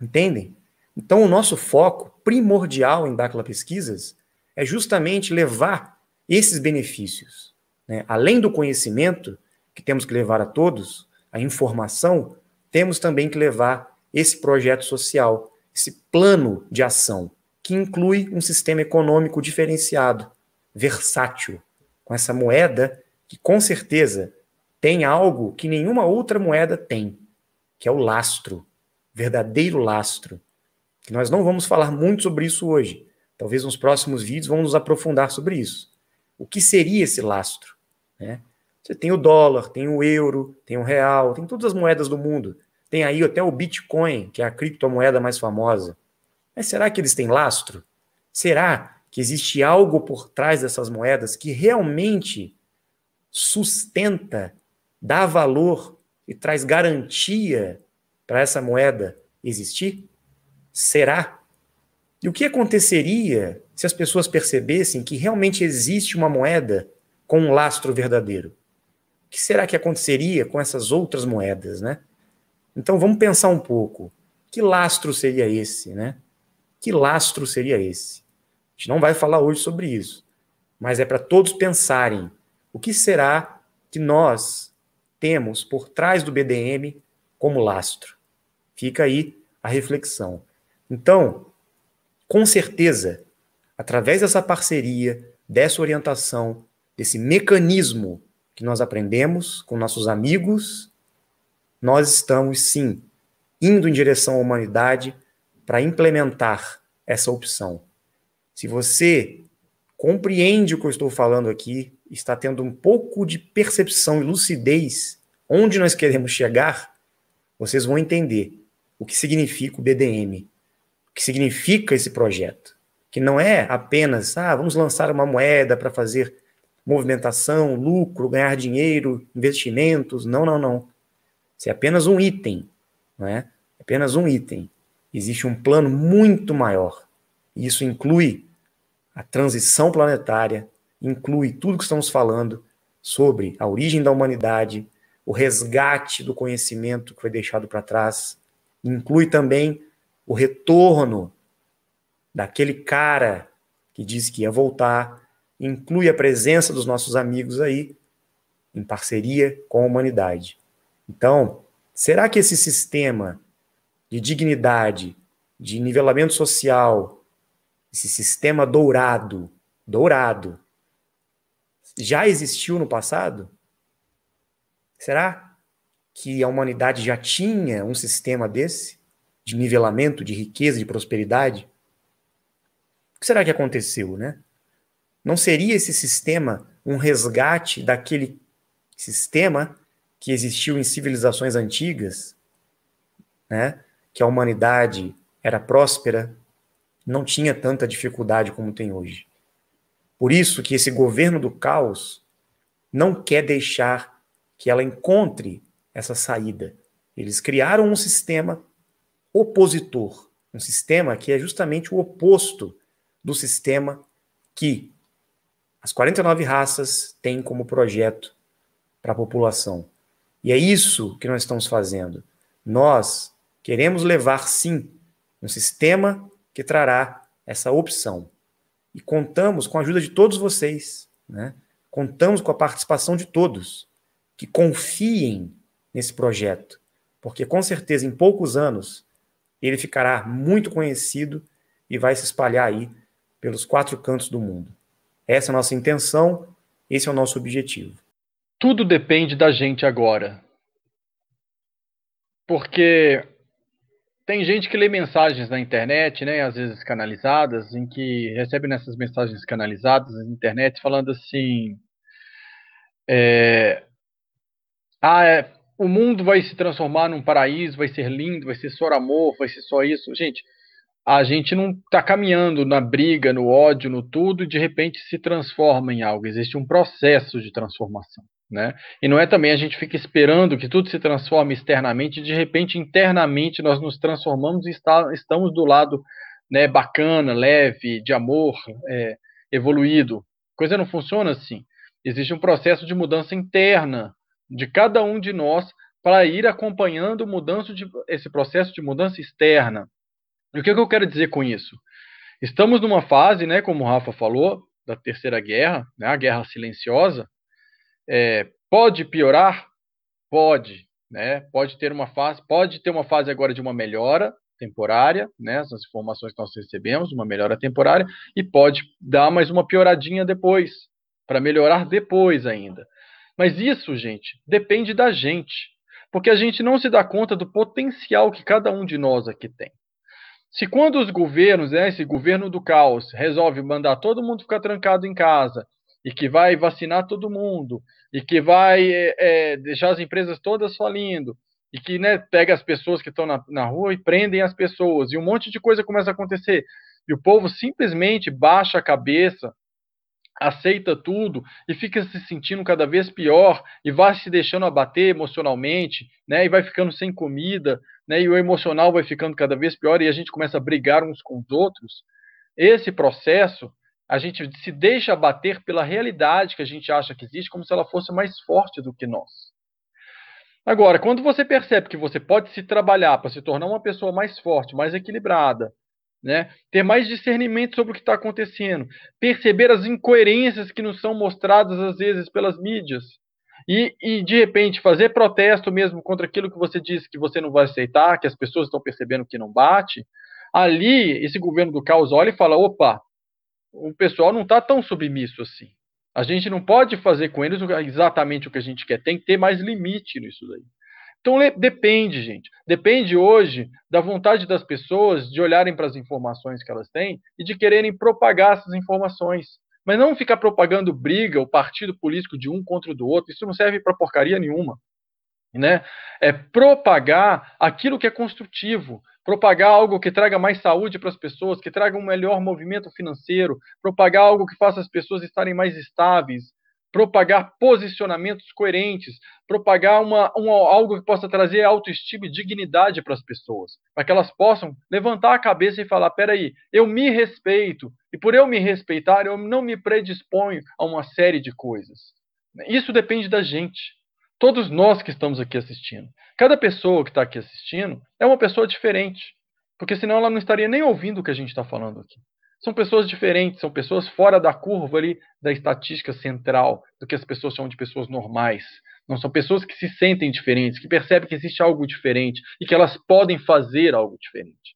Entendem? Então, o nosso foco primordial em Dacla Pesquisas é justamente levar esses benefícios. Né? Além do conhecimento, que temos que levar a todos, a informação, temos também que levar esse projeto social, esse plano de ação, que inclui um sistema econômico diferenciado, versátil, com essa moeda que com certeza tem algo que nenhuma outra moeda tem, que é o lastro, verdadeiro lastro. Que nós não vamos falar muito sobre isso hoje. Talvez nos próximos vídeos vamos nos aprofundar sobre isso. O que seria esse lastro? Né? Você tem o dólar, tem o euro, tem o real, tem todas as moedas do mundo. Tem aí até o Bitcoin, que é a criptomoeda mais famosa. Mas será que eles têm lastro? Será que existe algo por trás dessas moedas que realmente sustenta, dá valor e traz garantia para essa moeda existir? Será? E o que aconteceria se as pessoas percebessem que realmente existe uma moeda com um lastro verdadeiro? que será que aconteceria com essas outras moedas, né? Então vamos pensar um pouco. Que lastro seria esse, né? Que lastro seria esse? A gente não vai falar hoje sobre isso, mas é para todos pensarem o que será que nós temos por trás do BDM como lastro. Fica aí a reflexão. Então, com certeza, através dessa parceria, dessa orientação, desse mecanismo que nós aprendemos com nossos amigos, nós estamos sim indo em direção à humanidade para implementar essa opção. Se você compreende o que eu estou falando aqui, está tendo um pouco de percepção e lucidez onde nós queremos chegar, vocês vão entender o que significa o BDM, o que significa esse projeto, que não é apenas, ah, vamos lançar uma moeda para fazer movimentação, lucro, ganhar dinheiro, investimentos. Não, não, não. Isso é apenas um item, não é? é apenas um item. Existe um plano muito maior. Isso inclui a transição planetária, inclui tudo que estamos falando sobre a origem da humanidade, o resgate do conhecimento que foi deixado para trás, inclui também o retorno daquele cara que disse que ia voltar, inclui a presença dos nossos amigos aí, em parceria com a humanidade. Então, será que esse sistema de dignidade, de nivelamento social, esse sistema dourado, dourado, já existiu no passado? Será? que a humanidade já tinha um sistema desse, de nivelamento, de riqueza, de prosperidade? O que será que aconteceu, né? Não seria esse sistema um resgate daquele sistema que existiu em civilizações antigas, né? Que a humanidade era próspera, não tinha tanta dificuldade como tem hoje. Por isso que esse governo do caos não quer deixar que ela encontre essa saída. Eles criaram um sistema opositor, um sistema que é justamente o oposto do sistema que as 49 raças têm como projeto para a população. E é isso que nós estamos fazendo. Nós queremos levar, sim, um sistema que trará essa opção. E contamos com a ajuda de todos vocês, né? contamos com a participação de todos, que confiem nesse projeto, porque com certeza em poucos anos ele ficará muito conhecido e vai se espalhar aí pelos quatro cantos do mundo. Essa é a nossa intenção, esse é o nosso objetivo. Tudo depende da gente agora. Porque tem gente que lê mensagens na internet, né, às vezes canalizadas, em que recebe nessas mensagens canalizadas na internet falando assim: é, ah, é, o mundo vai se transformar num paraíso, vai ser lindo, vai ser só amor, vai ser só isso. Gente, a gente não está caminhando na briga, no ódio, no tudo, e de repente se transforma em algo. Existe um processo de transformação. Né? E não é também a gente fica esperando que tudo se transforme externamente e de repente internamente nós nos transformamos e está, estamos do lado né, bacana, leve, de amor, é, evoluído. Coisa não funciona assim. Existe um processo de mudança interna de cada um de nós para ir acompanhando mudança de, esse processo de mudança externa. E o que, que eu quero dizer com isso? Estamos numa fase, né, como o Rafa falou, da terceira guerra, né, a guerra silenciosa, é, pode piorar? Pode, né? Pode ter uma fase, pode ter uma fase agora de uma melhora temporária, né? Essas informações que nós recebemos, uma melhora temporária, e pode dar mais uma pioradinha depois, para melhorar depois ainda. Mas isso, gente, depende da gente, porque a gente não se dá conta do potencial que cada um de nós aqui tem. Se quando os governos, né, esse governo do caos, resolve mandar todo mundo ficar trancado em casa e que vai vacinar todo mundo e que vai é, deixar as empresas todas falindo, e que né, pega as pessoas que estão na, na rua e prendem as pessoas, e um monte de coisa começa a acontecer, e o povo simplesmente baixa a cabeça, aceita tudo e fica se sentindo cada vez pior e vai se deixando abater emocionalmente, né? E vai ficando sem comida, né? E o emocional vai ficando cada vez pior e a gente começa a brigar uns com os outros. Esse processo a gente se deixa abater pela realidade que a gente acha que existe, como se ela fosse mais forte do que nós. Agora, quando você percebe que você pode se trabalhar para se tornar uma pessoa mais forte, mais equilibrada, né? ter mais discernimento sobre o que está acontecendo, perceber as incoerências que nos são mostradas às vezes pelas mídias, e, e, de repente fazer protesto mesmo contra aquilo que você disse que você não vai aceitar, que as pessoas estão percebendo que não bate, ali esse governo do caos olha e fala: opa, o pessoal não está tão submisso assim. A gente não pode fazer com eles exatamente o que a gente quer, tem que ter mais limite nisso daí. Então depende, gente. Depende hoje da vontade das pessoas de olharem para as informações que elas têm e de quererem propagar essas informações. Mas não ficar propagando briga, o partido político de um contra o do outro. Isso não serve para porcaria nenhuma. Né? É propagar aquilo que é construtivo, propagar algo que traga mais saúde para as pessoas, que traga um melhor movimento financeiro, propagar algo que faça as pessoas estarem mais estáveis, propagar posicionamentos coerentes, propagar uma, algo que possa trazer autoestima e dignidade para as pessoas, para que elas possam levantar a cabeça e falar: peraí, eu me respeito, e por eu me respeitar, eu não me predisponho a uma série de coisas. Isso depende da gente. Todos nós que estamos aqui assistindo. Cada pessoa que está aqui assistindo é uma pessoa diferente. Porque senão ela não estaria nem ouvindo o que a gente está falando aqui. São pessoas diferentes, são pessoas fora da curva ali da estatística central, do que as pessoas chamam de pessoas normais. Não são pessoas que se sentem diferentes, que percebem que existe algo diferente e que elas podem fazer algo diferente.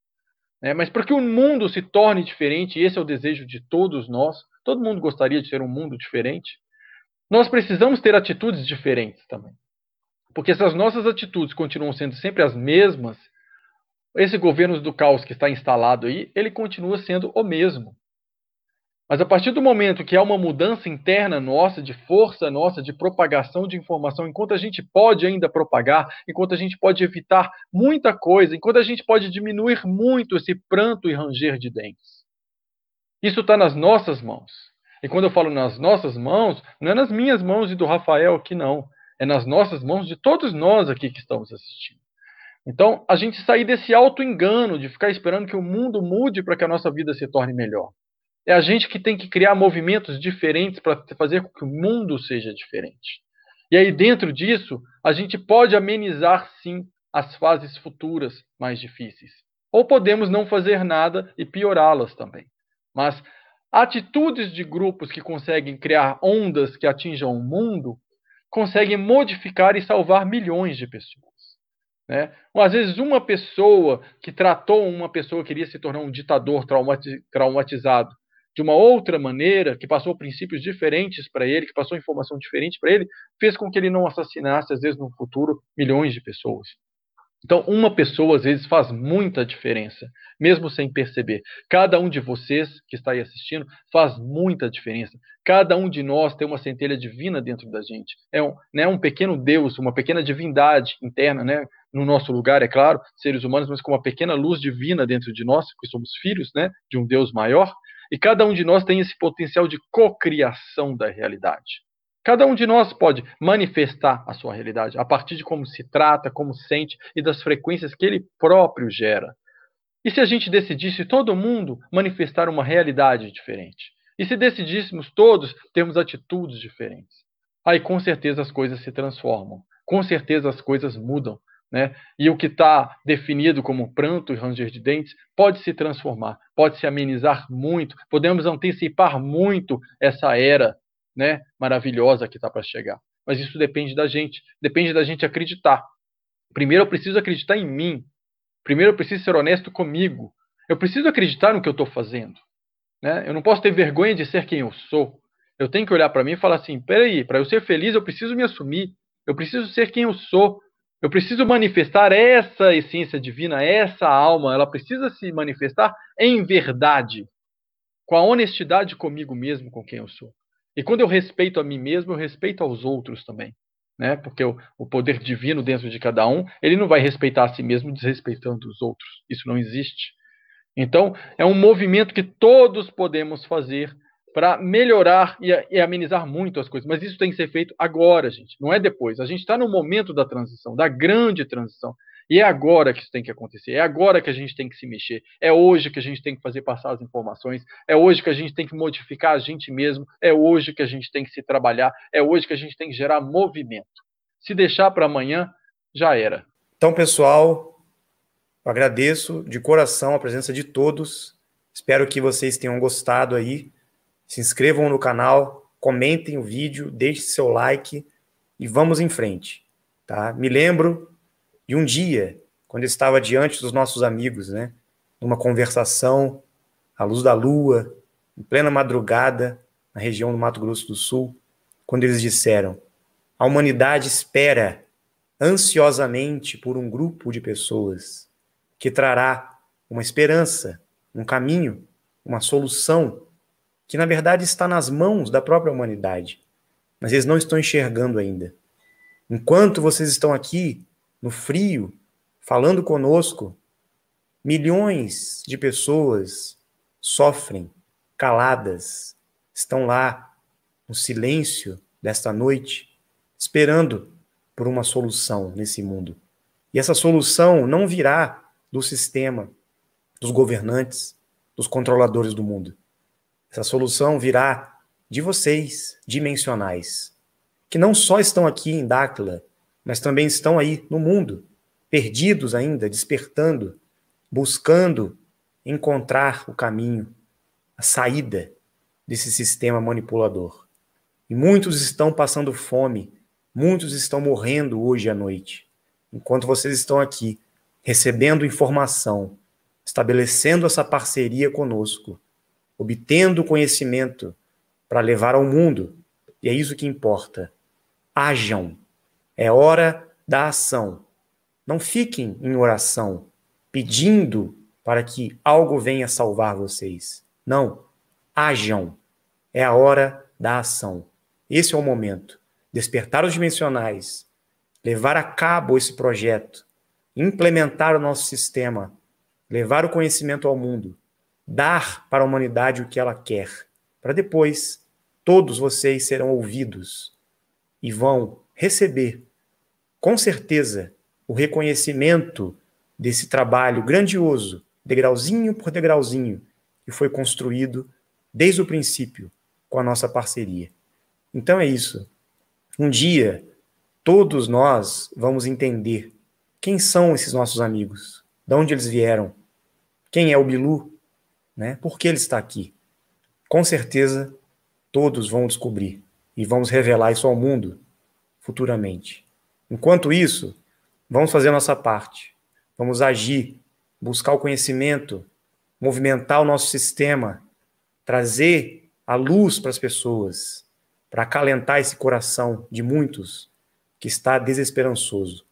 É, mas para que o mundo se torne diferente, e esse é o desejo de todos nós, todo mundo gostaria de ter um mundo diferente, nós precisamos ter atitudes diferentes também. Porque se as nossas atitudes continuam sendo sempre as mesmas, esse governo do caos que está instalado aí, ele continua sendo o mesmo. Mas a partir do momento que há uma mudança interna nossa, de força nossa, de propagação de informação, enquanto a gente pode ainda propagar, enquanto a gente pode evitar muita coisa, enquanto a gente pode diminuir muito esse pranto e ranger de dentes. Isso está nas nossas mãos. E quando eu falo nas nossas mãos, não é nas minhas mãos e do Rafael aqui, não. É nas nossas mãos de todos nós aqui que estamos assistindo. Então, a gente sair desse auto-engano de ficar esperando que o mundo mude para que a nossa vida se torne melhor. É a gente que tem que criar movimentos diferentes para fazer com que o mundo seja diferente. E aí, dentro disso, a gente pode amenizar, sim, as fases futuras mais difíceis. Ou podemos não fazer nada e piorá-las também. Mas atitudes de grupos que conseguem criar ondas que atinjam o mundo conseguem modificar e salvar milhões de pessoas. Né? Às vezes, uma pessoa que tratou uma pessoa que queria se tornar um ditador traumatizado de uma outra maneira, que passou princípios diferentes para ele, que passou informação diferente para ele, fez com que ele não assassinasse, às vezes, no futuro, milhões de pessoas. Então, uma pessoa, às vezes, faz muita diferença, mesmo sem perceber. Cada um de vocês que está aí assistindo faz muita diferença. Cada um de nós tem uma centelha divina dentro da gente. É um, né, um pequeno Deus, uma pequena divindade interna, né, no nosso lugar, é claro, seres humanos, mas com uma pequena luz divina dentro de nós, que somos filhos né, de um Deus maior. E cada um de nós tem esse potencial de cocriação da realidade. Cada um de nós pode manifestar a sua realidade a partir de como se trata, como sente e das frequências que ele próprio gera. E se a gente decidisse todo mundo manifestar uma realidade diferente? E se decidíssemos todos termos atitudes diferentes? Aí com certeza as coisas se transformam, com certeza as coisas mudam, né? E o que está definido como pranto e ranger de dentes pode se transformar, pode se amenizar muito, podemos antecipar muito essa era né, maravilhosa que está para chegar. Mas isso depende da gente, depende da gente acreditar. Primeiro eu preciso acreditar em mim, primeiro eu preciso ser honesto comigo, eu preciso acreditar no que eu estou fazendo. Né? Eu não posso ter vergonha de ser quem eu sou. Eu tenho que olhar para mim e falar assim: peraí, para eu ser feliz eu preciso me assumir, eu preciso ser quem eu sou, eu preciso manifestar essa essência divina, essa alma, ela precisa se manifestar em verdade, com a honestidade comigo mesmo, com quem eu sou. E quando eu respeito a mim mesmo, eu respeito aos outros também. Né? Porque o, o poder divino dentro de cada um, ele não vai respeitar a si mesmo desrespeitando os outros. Isso não existe. Então, é um movimento que todos podemos fazer para melhorar e, e, amenizar muito as coisas. Mas isso tem que ser feito agora, gente, não é depois. A gente está no momento da transição, da grande transição. E é agora que isso tem que acontecer, é agora que a gente tem que se mexer, é hoje que a gente tem que fazer passar as informações, é hoje que a gente tem que modificar a gente mesmo, é hoje que a gente tem que se trabalhar, é hoje que a gente tem que gerar movimento. Se deixar para amanhã, já era. Então, pessoal, agradeço de coração a presença de todos. Espero que vocês tenham gostado aí se inscrevam no canal, comentem o vídeo, deixem seu like e vamos em frente, tá? Me lembro de um dia, quando eu estava diante dos nossos amigos, né? Numa conversação à luz da lua, em plena madrugada, na região do Mato Grosso do Sul, quando eles disseram: a humanidade espera ansiosamente por um grupo de pessoas que trará uma esperança, um caminho, uma solução que na verdade está nas mãos da própria humanidade, mas eles não estão enxergando ainda. Enquanto vocês estão aqui, no frio, falando conosco, milhões de pessoas sofrem, caladas, estão lá no silêncio desta noite, esperando por uma solução nesse mundo. E essa solução não virá do sistema, dos governantes, dos controladores do mundo. Essa solução virá de vocês, dimensionais, que não só estão aqui em Dáquila, mas também estão aí no mundo, perdidos ainda, despertando, buscando encontrar o caminho, a saída desse sistema manipulador. E muitos estão passando fome, muitos estão morrendo hoje à noite, enquanto vocês estão aqui recebendo informação, estabelecendo essa parceria conosco obtendo conhecimento para levar ao mundo. E é isso que importa. Hajam. É hora da ação. Não fiquem em oração, pedindo para que algo venha salvar vocês. Não. Ajam. É a hora da ação. Esse é o momento. Despertar os dimensionais, levar a cabo esse projeto, implementar o nosso sistema, levar o conhecimento ao mundo, dar para a humanidade o que ela quer, para depois todos vocês serão ouvidos e vão receber, com certeza, o reconhecimento desse trabalho grandioso, degrauzinho por degrauzinho, que foi construído desde o princípio com a nossa parceria. Então é isso. Um dia, todos nós vamos entender quem são esses nossos amigos, de onde eles vieram, quem é o Bilu, né? por que ele está aqui. Com certeza, todos vão descobrir e vamos revelar isso ao mundo futuramente. Enquanto isso, vamos fazer a nossa parte, vamos agir, buscar o conhecimento, movimentar o nosso sistema, trazer a luz para as pessoas, para acalentar esse coração de muitos que está desesperançoso.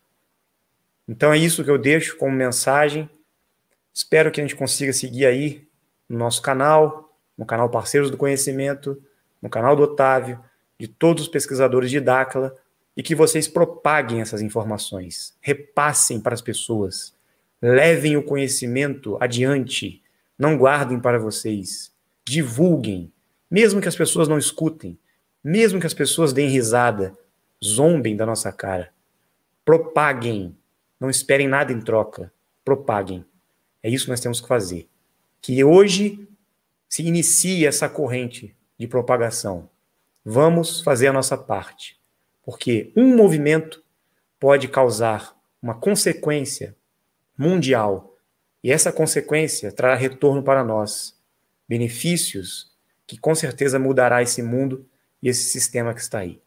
Então é isso que eu deixo como mensagem. Espero que a gente consiga seguir aí no nosso canal, no canal Parceiros do Conhecimento, no canal do Otávio, de todos os pesquisadores de Dácala, e que vocês propaguem essas informações, repassem para as pessoas, levem o conhecimento adiante, não guardem para vocês, divulguem, mesmo que as pessoas não escutem, mesmo que as pessoas deem risada, zombem da nossa cara. Propaguem, não esperem nada em troca, propaguem. É isso que nós temos que fazer. Que hoje se inicie essa corrente de propagação. Vamos fazer a nossa parte, porque um movimento pode causar uma consequência mundial, e essa consequência trará retorno para nós, benefícios que com certeza mudará esse mundo e esse sistema que está aí.